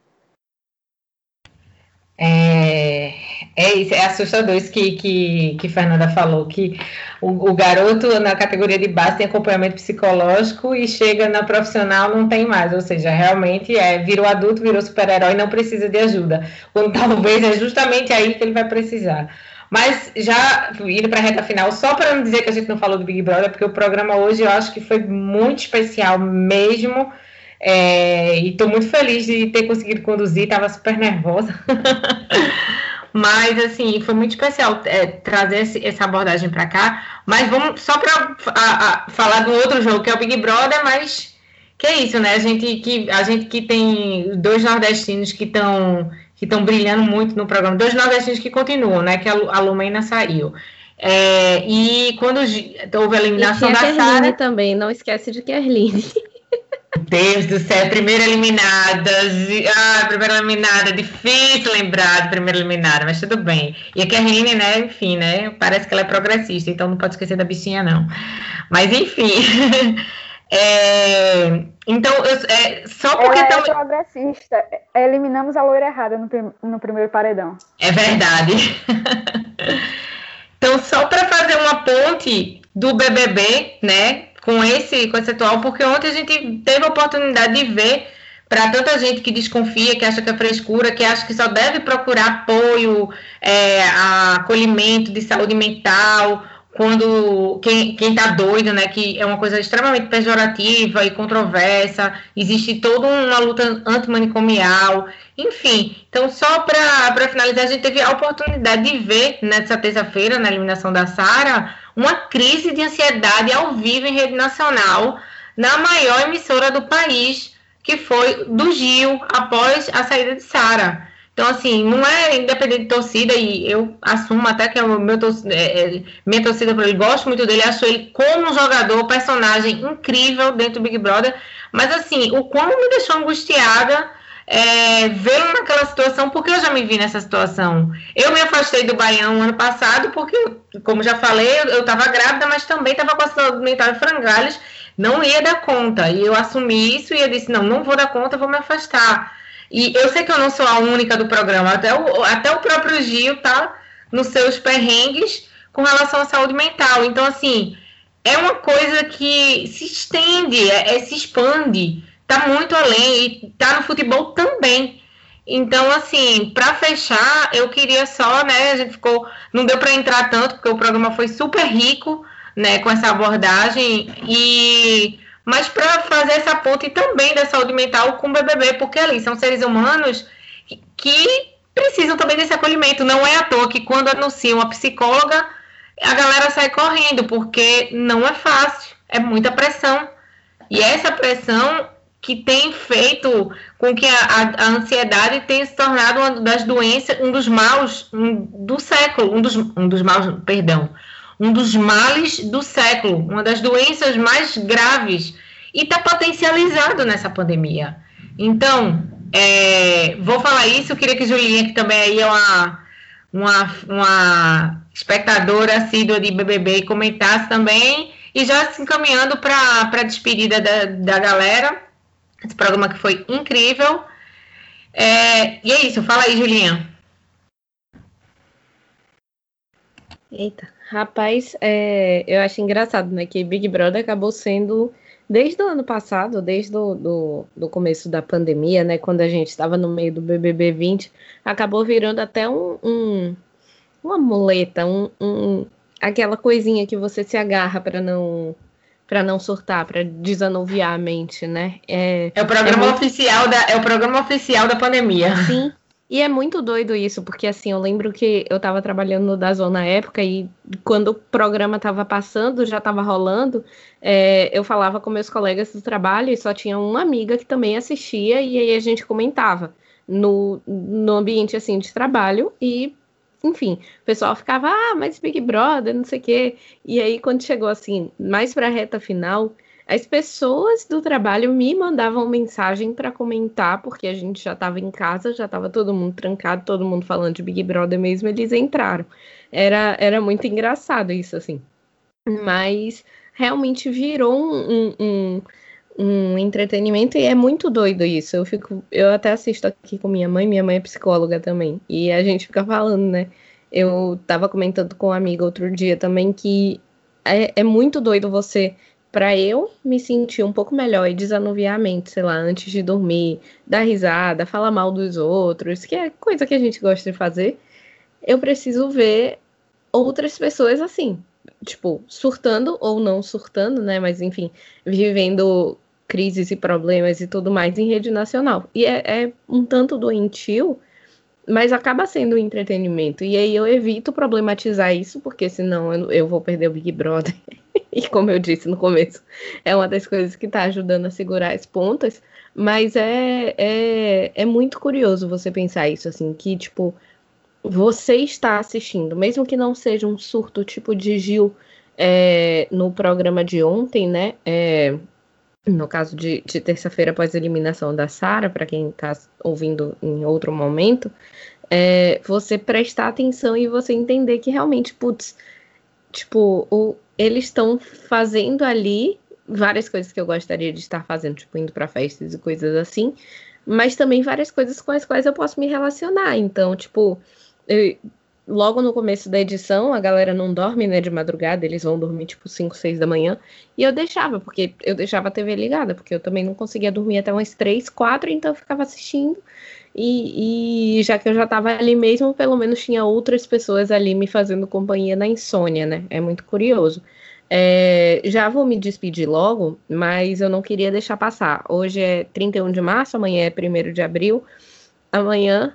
É, é é assustador isso que, que, que Fernanda falou, que o, o, garoto na categoria de base tem acompanhamento psicológico e chega na profissional não tem mais, ou seja, realmente é, virou adulto, virou super-herói não precisa de ajuda, quando talvez é justamente aí que ele vai precisar. Mas já indo para a reta final, só para não dizer que a gente não falou do Big Brother, porque o programa hoje eu acho que foi muito especial mesmo, é, e estou muito feliz de ter conseguido conduzir, estava super nervosa. Mas, assim, foi muito especial é, trazer esse, essa abordagem para cá. Mas vamos só para falar do outro jogo, que é o Big Brother, mas que é isso, né? A gente que, a gente que tem dois nordestinos que estão que estão brilhando muito no programa, dois nordestinos que continuam, né? Que a, a Lumena saiu. É, e quando houve a eliminação e da Sara... também, não esquece de Kerline. Deus do céu, primeira eliminada. Ah, primeira eliminada, difícil lembrar de primeira eliminada, mas tudo bem. E a Kerline, né, enfim, né, parece que ela é progressista, então não pode esquecer da bichinha, não. Mas, enfim. é, então, eu, é, só porque... Ela é tam... progressista. Eliminamos a loira errada no, no primeiro paredão. É verdade. então, só para fazer uma ponte do BBB, né, com esse, atual, porque ontem a gente teve a oportunidade de ver para tanta gente que desconfia, que acha que é frescura, que acha que só deve procurar apoio, é, acolhimento de saúde mental, quando quem, quem tá doido, né, que é uma coisa extremamente pejorativa e controversa, existe toda uma luta antimanicomial, enfim. Então, só para finalizar, a gente teve a oportunidade de ver nessa terça-feira, na eliminação da Sara, uma crise de ansiedade ao vivo em rede nacional, na maior emissora do país, que foi do Gil, após a saída de Sara. Então, assim, não é independente de torcida, e eu assumo até que é o meu torcida, é, é, minha torcida por ele, gosto muito dele, acho ele como jogador, personagem incrível dentro do Big Brother, mas assim, o quão me deixou angustiada é, vê-lo naquela situação, porque eu já me vi nessa situação. Eu me afastei do Baião ano passado, porque, como já falei, eu estava grávida, mas também estava com a saúde mental em frangalhos, não ia dar conta. E eu assumi isso e eu disse: não, não vou dar conta, vou me afastar. E eu sei que eu não sou a única do programa, até o, até o próprio Gil tá nos seus perrengues com relação à saúde mental. Então, assim, é uma coisa que se estende, é, é, se expande, tá muito além e tá no futebol também. Então, assim, para fechar, eu queria só, né, a gente ficou, não deu para entrar tanto porque o programa foi super rico, né, com essa abordagem e mas para fazer essa ponte também da saúde mental com o BBB, porque ali são seres humanos que precisam também desse acolhimento. Não é à toa que quando anunciam a psicóloga, a galera sai correndo, porque não é fácil, é muita pressão. E essa pressão que tem feito com que a, a, ansiedade tenha se tornado uma das doenças, um dos maus do século, um dos, um dos maus, perdão, um dos males do século, uma das doenças mais graves e está potencializado nessa pandemia. Então, é, vou falar isso, eu queria que Julinha, que também aí é uma, uma, uma espectadora assídua de BBB, comentasse também, e já se encaminhando para a despedida da, da galera, esse programa que foi incrível. É, e é isso, fala aí, Julinha. Eita. Rapaz, é, eu acho engraçado, né? Que Big Brother acabou sendo, desde o ano passado, desde o do, do começo da pandemia, né? Quando a gente estava no meio do BBB 20, acabou virando até um, um uma muleta, um, um, aquela coisinha que você se agarra para não para não surtar, para desanuviar a mente, né? É, é o programa é muito... oficial da é o programa oficial da pandemia. Sim, e é muito doido isso, porque assim, eu lembro que eu tava trabalhando no Dazon na época e quando o programa tava passando, já tava rolando, é, eu falava com meus colegas do trabalho e só tinha uma amiga que também assistia e aí a gente comentava no, no ambiente assim de trabalho e enfim, o pessoal ficava, ah, mas Big Brother, não sei o quê. E aí, quando chegou assim, mais pra reta final, as pessoas do trabalho me mandavam mensagem para comentar, porque a gente já estava em casa, já estava todo mundo trancado, todo mundo falando de Big Brother mesmo, eles entraram. Era, era muito engraçado isso, assim. Mas realmente virou um, um, um entretenimento e é muito doido isso. Eu fico, eu até assisto aqui com minha mãe, minha mãe é psicóloga também, e a gente fica falando, né? Eu tava comentando com uma amiga outro dia também que é, é muito doido você para eu me sentir um pouco melhor e desanuviar a mente, sei lá, antes de dormir, dar risada, falar mal dos outros, que é coisa que a gente gosta de fazer, eu preciso ver outras pessoas assim, tipo, surtando ou não surtando, né? Mas enfim, vivendo crises e problemas e tudo mais em rede nacional. E é, é um tanto doentio, mas acaba sendo um entretenimento. E aí eu evito problematizar isso, porque senão eu, eu vou perder o Big Brother. e como eu disse no começo, é uma das coisas que está ajudando a segurar as pontas. Mas é, é, é muito curioso você pensar isso, assim, que, tipo, você está assistindo, mesmo que não seja um surto tipo de Gil é, no programa de ontem, né? É, no caso de, de terça-feira após a eliminação da Sara, para quem está ouvindo em outro momento, é, você prestar atenção e você entender que realmente, putz, tipo, o, eles estão fazendo ali várias coisas que eu gostaria de estar fazendo, tipo, indo para festas e coisas assim, mas também várias coisas com as quais eu posso me relacionar. Então, tipo, eu, logo no começo da edição, a galera não dorme, né, de madrugada, eles vão dormir tipo 5, 6 da manhã, e eu deixava, porque eu deixava a TV ligada, porque eu também não conseguia dormir até umas 3, 4, então eu ficava assistindo, E, e, já que eu já estava ali mesmo, pelo menos tinha outras pessoas ali me fazendo companhia na insônia, né? É muito curioso. É, já vou me despedir logo, mas eu não queria deixar passar. Hoje é 31 de março, amanhã é 1 de abril. Amanhã,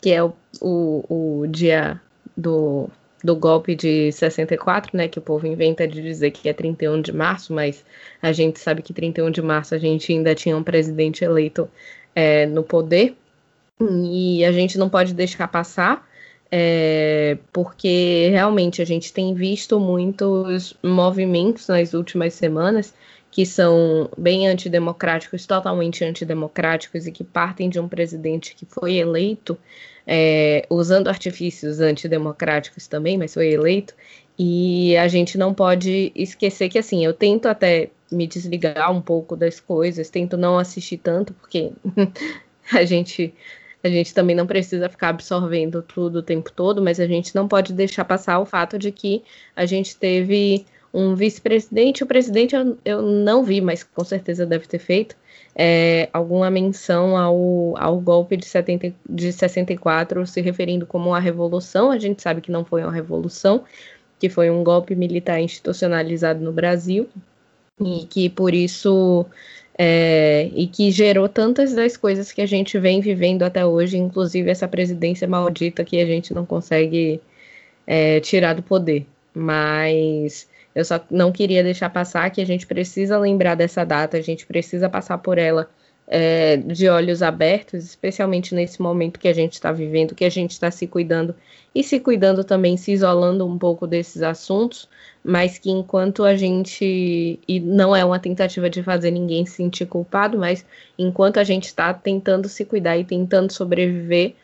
que é o, o, o dia do, do golpe de 64, né, que o povo inventa de dizer que é 31 de março, mas a gente sabe que 31 de março a gente ainda tinha um presidente eleito é, no poder, e a gente não pode deixar passar, é, porque realmente a gente tem visto muitos movimentos nas últimas semanas que são bem antidemocráticos, totalmente antidemocráticos e que partem de um presidente que foi eleito é, usando artifícios antidemocráticos também, mas foi eleito. E a gente não pode esquecer que, assim, eu tento até me desligar um pouco das coisas, tento não assistir tanto, porque a gente a gente também não precisa ficar absorvendo tudo o tempo todo, mas a gente não pode deixar passar o fato de que a gente teve um vice-presidente, o presidente eu, eu, não vi, mas com certeza deve ter feito, é, alguma menção ao, ao golpe de, 70, de 64, se referindo como uma revolução. A gente sabe que não foi uma revolução, que foi um golpe militar institucionalizado no Brasil, e que por isso. É, e que gerou tantas das coisas que a gente vem vivendo até hoje, inclusive essa presidência maldita que a gente não consegue é, tirar do poder. Mas eu só não queria deixar passar que a gente precisa lembrar dessa data, a gente precisa passar por ela é, de olhos abertos, especialmente nesse momento que a gente está vivendo, que a gente está se cuidando e se cuidando também, se isolando um pouco desses assuntos, mas que enquanto a gente, e não é uma tentativa de fazer ninguém se sentir culpado, mas enquanto a gente está tentando se cuidar e tentando sobreviver,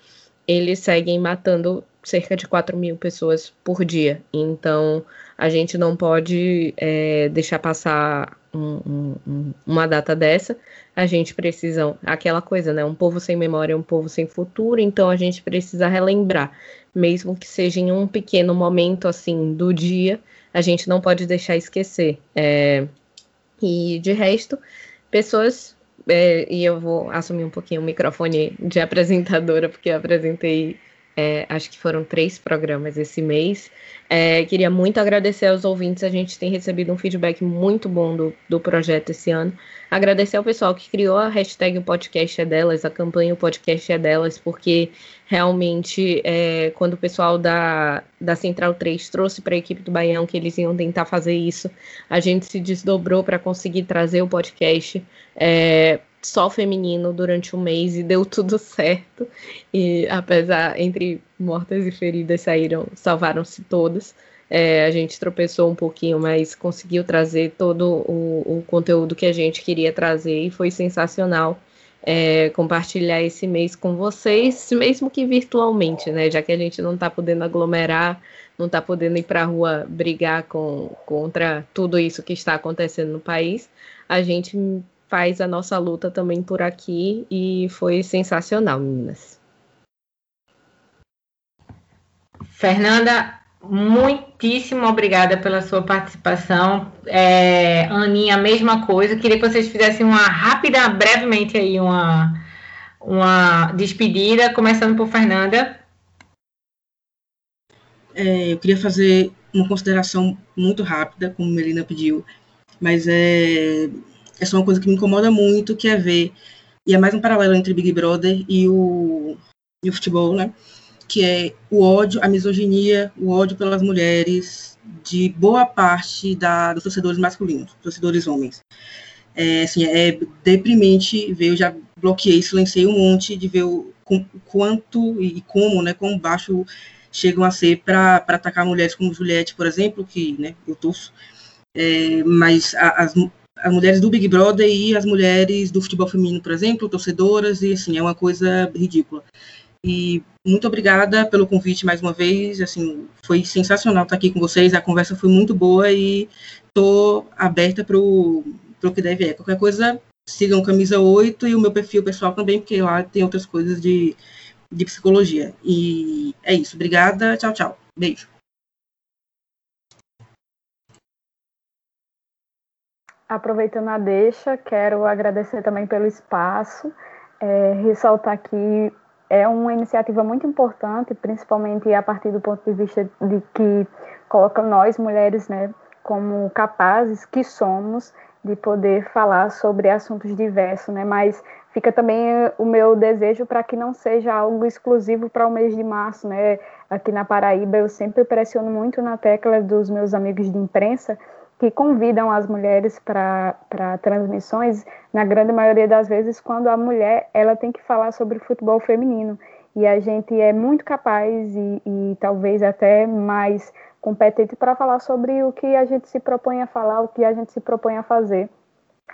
eles seguem matando cerca de 4 mil pessoas por dia. Então, a gente não pode é, deixar passar um, um, uma data dessa. A gente precisa, aquela coisa, né? Um povo sem memória é um povo sem futuro, então a gente precisa relembrar, mesmo que seja em um pequeno momento assim do dia, a gente não pode deixar esquecer. É, e de resto, pessoas. É, e eu vou assumir um pouquinho o microfone de apresentadora, porque eu apresentei é, acho que foram três programas esse mês. É, queria muito agradecer aos ouvintes, a gente tem recebido um feedback muito bom do, do projeto esse ano. Agradecer ao pessoal que criou a hashtag O Podcast é Delas, a campanha O Podcast é Delas, porque realmente, é, quando o pessoal da, da Central 3 trouxe para a equipe do Baião que eles iam tentar fazer isso, a gente se desdobrou para conseguir trazer o podcast. Só feminino durante um mês e deu tudo certo. E apesar entre mortas e feridas saíram, salvaram-se todas. É, a gente tropeçou um pouquinho, mas conseguiu trazer todo o, o, conteúdo que a gente queria trazer e foi sensacional é, compartilhar esse mês com vocês, mesmo que virtualmente, né? Já que a gente não está podendo aglomerar, não está podendo ir para a rua brigar com, contra tudo isso que está acontecendo no país, a gente faz a nossa luta também por aqui e foi sensacional, meninas. Fernanda, muitíssimo obrigada pela sua participação. É, Aninha, a mesma coisa. Queria que vocês fizessem uma rápida, brevemente aí, uma, uma despedida, começando por Fernanda. É, eu queria fazer uma consideração muito rápida, como a Melina pediu, mas é, é só uma coisa que me incomoda muito, que é ver, e é mais um paralelo entre Big Brother e o, e o futebol, né? Que é o ódio, a misoginia, o ódio pelas mulheres de boa parte da, dos torcedores masculinos, torcedores homens. É, assim, é deprimente ver, eu já bloqueei, silenciei um monte de ver o quanto e como, né, quão baixo chegam a ser para atacar mulheres como Juliette, por exemplo, que né, eu torço, é, mas as, as mulheres do Big Brother e as mulheres do futebol feminino, por exemplo, torcedoras, e assim, é uma coisa ridícula. E muito obrigada pelo convite mais uma vez, assim, foi sensacional estar aqui com vocês, a conversa foi muito boa e estou aberta para o que deve é. Qualquer coisa, sigam Camisa 8 e o meu perfil pessoal também, porque lá tem outras coisas de, de psicologia. E é isso, obrigada, tchau, tchau, beijo. Aproveitando a deixa, quero agradecer também pelo espaço, é, ressaltar que é uma iniciativa muito importante, principalmente a partir do ponto de vista de que coloca nós mulheres, né, como capazes que somos de poder falar sobre assuntos diversos, né? Mas fica também o meu desejo para que não seja algo exclusivo para o mês de março, né? Aqui na Paraíba eu sempre pressiono muito na tecla dos meus amigos de imprensa que convidam as mulheres para transmissões, na grande maioria das vezes, quando a mulher ela tem que falar sobre futebol feminino. E a gente é muito capaz e, e talvez até mais competente para falar sobre o que a gente se propõe a falar, o que a gente se propõe a fazer.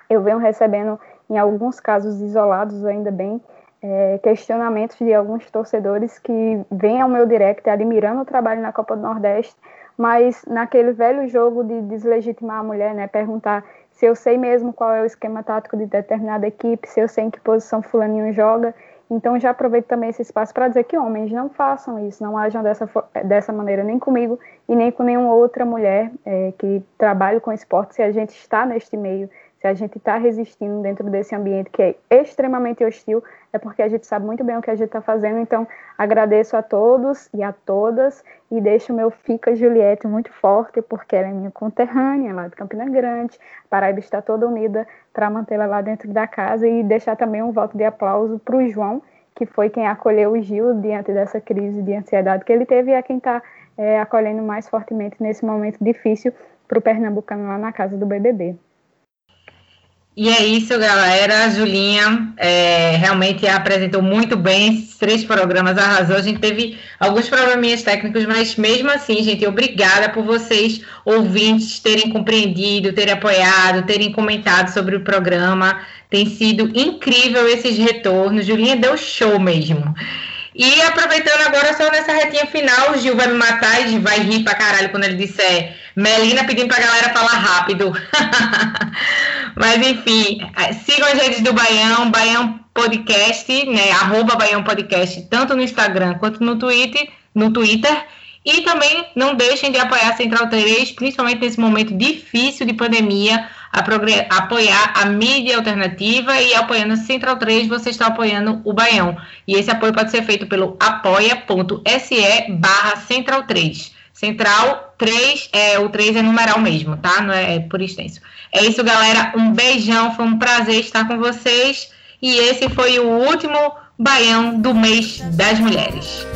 Eu venho recebendo, em alguns casos isolados, ainda bem, é, questionamentos de alguns torcedores que vêm ao meu direct admirando o trabalho na Copa do Nordeste, mas naquele velho jogo de deslegitimar a mulher, né, perguntar se eu sei mesmo qual é o esquema tático de determinada equipe, se eu sei em que posição fulaninho joga, então, já aproveito também esse espaço para dizer que homens não façam isso, não ajam dessa, dessa maneira nem comigo e nem com nenhuma outra mulher é, que trabalhe com esporte. Se a gente está neste meio, se a gente está resistindo dentro desse ambiente que é extremamente hostil, é porque a gente sabe muito bem o que a gente está fazendo. Então, agradeço a todos e a todas e deixo o meu Fica Juliette muito forte, porque ela é minha conterrânea lá de Campina Grande. A Paraíba está toda unida para mantê-la lá dentro da casa e deixar também um voto de aplauso para o João, que foi quem acolheu o Gil diante dessa crise de ansiedade que ele teve e é quem está é, acolhendo mais fortemente nesse momento difícil para o Pernambucano lá na casa do BBB. E é isso, galera. A Julinha é, realmente apresentou muito bem esses três programas, arrasou. A gente teve alguns probleminhas técnicos, mas mesmo assim, gente, obrigada por vocês, ouvintes, terem compreendido, terem apoiado, terem comentado sobre o programa. Tem sido incrível esses retornos. Julinha deu show mesmo. E aproveitando agora, só nessa retinha final, o Gil vai me matar e vai rir pra caralho quando ele disser Melina pedindo pra galera falar rápido. Mas enfim, sigam as redes do Baião, Baião Podcast, né? Arroba Baião Podcast, tanto no Instagram quanto no Twitter, no Twitter. E também não deixem de apoiar a Central 3, principalmente nesse momento difícil de pandemia apoiar a mídia alternativa e apoiando a Central 3, você está apoiando o Baião. E esse apoio pode ser feito pelo apoia.se barra Central 3. Central 3, é, o 3 é numeral mesmo, tá? Não é, é por extenso. É isso, galera. Um beijão, foi um prazer estar com vocês. E esse foi o último Baião do mês das mulheres.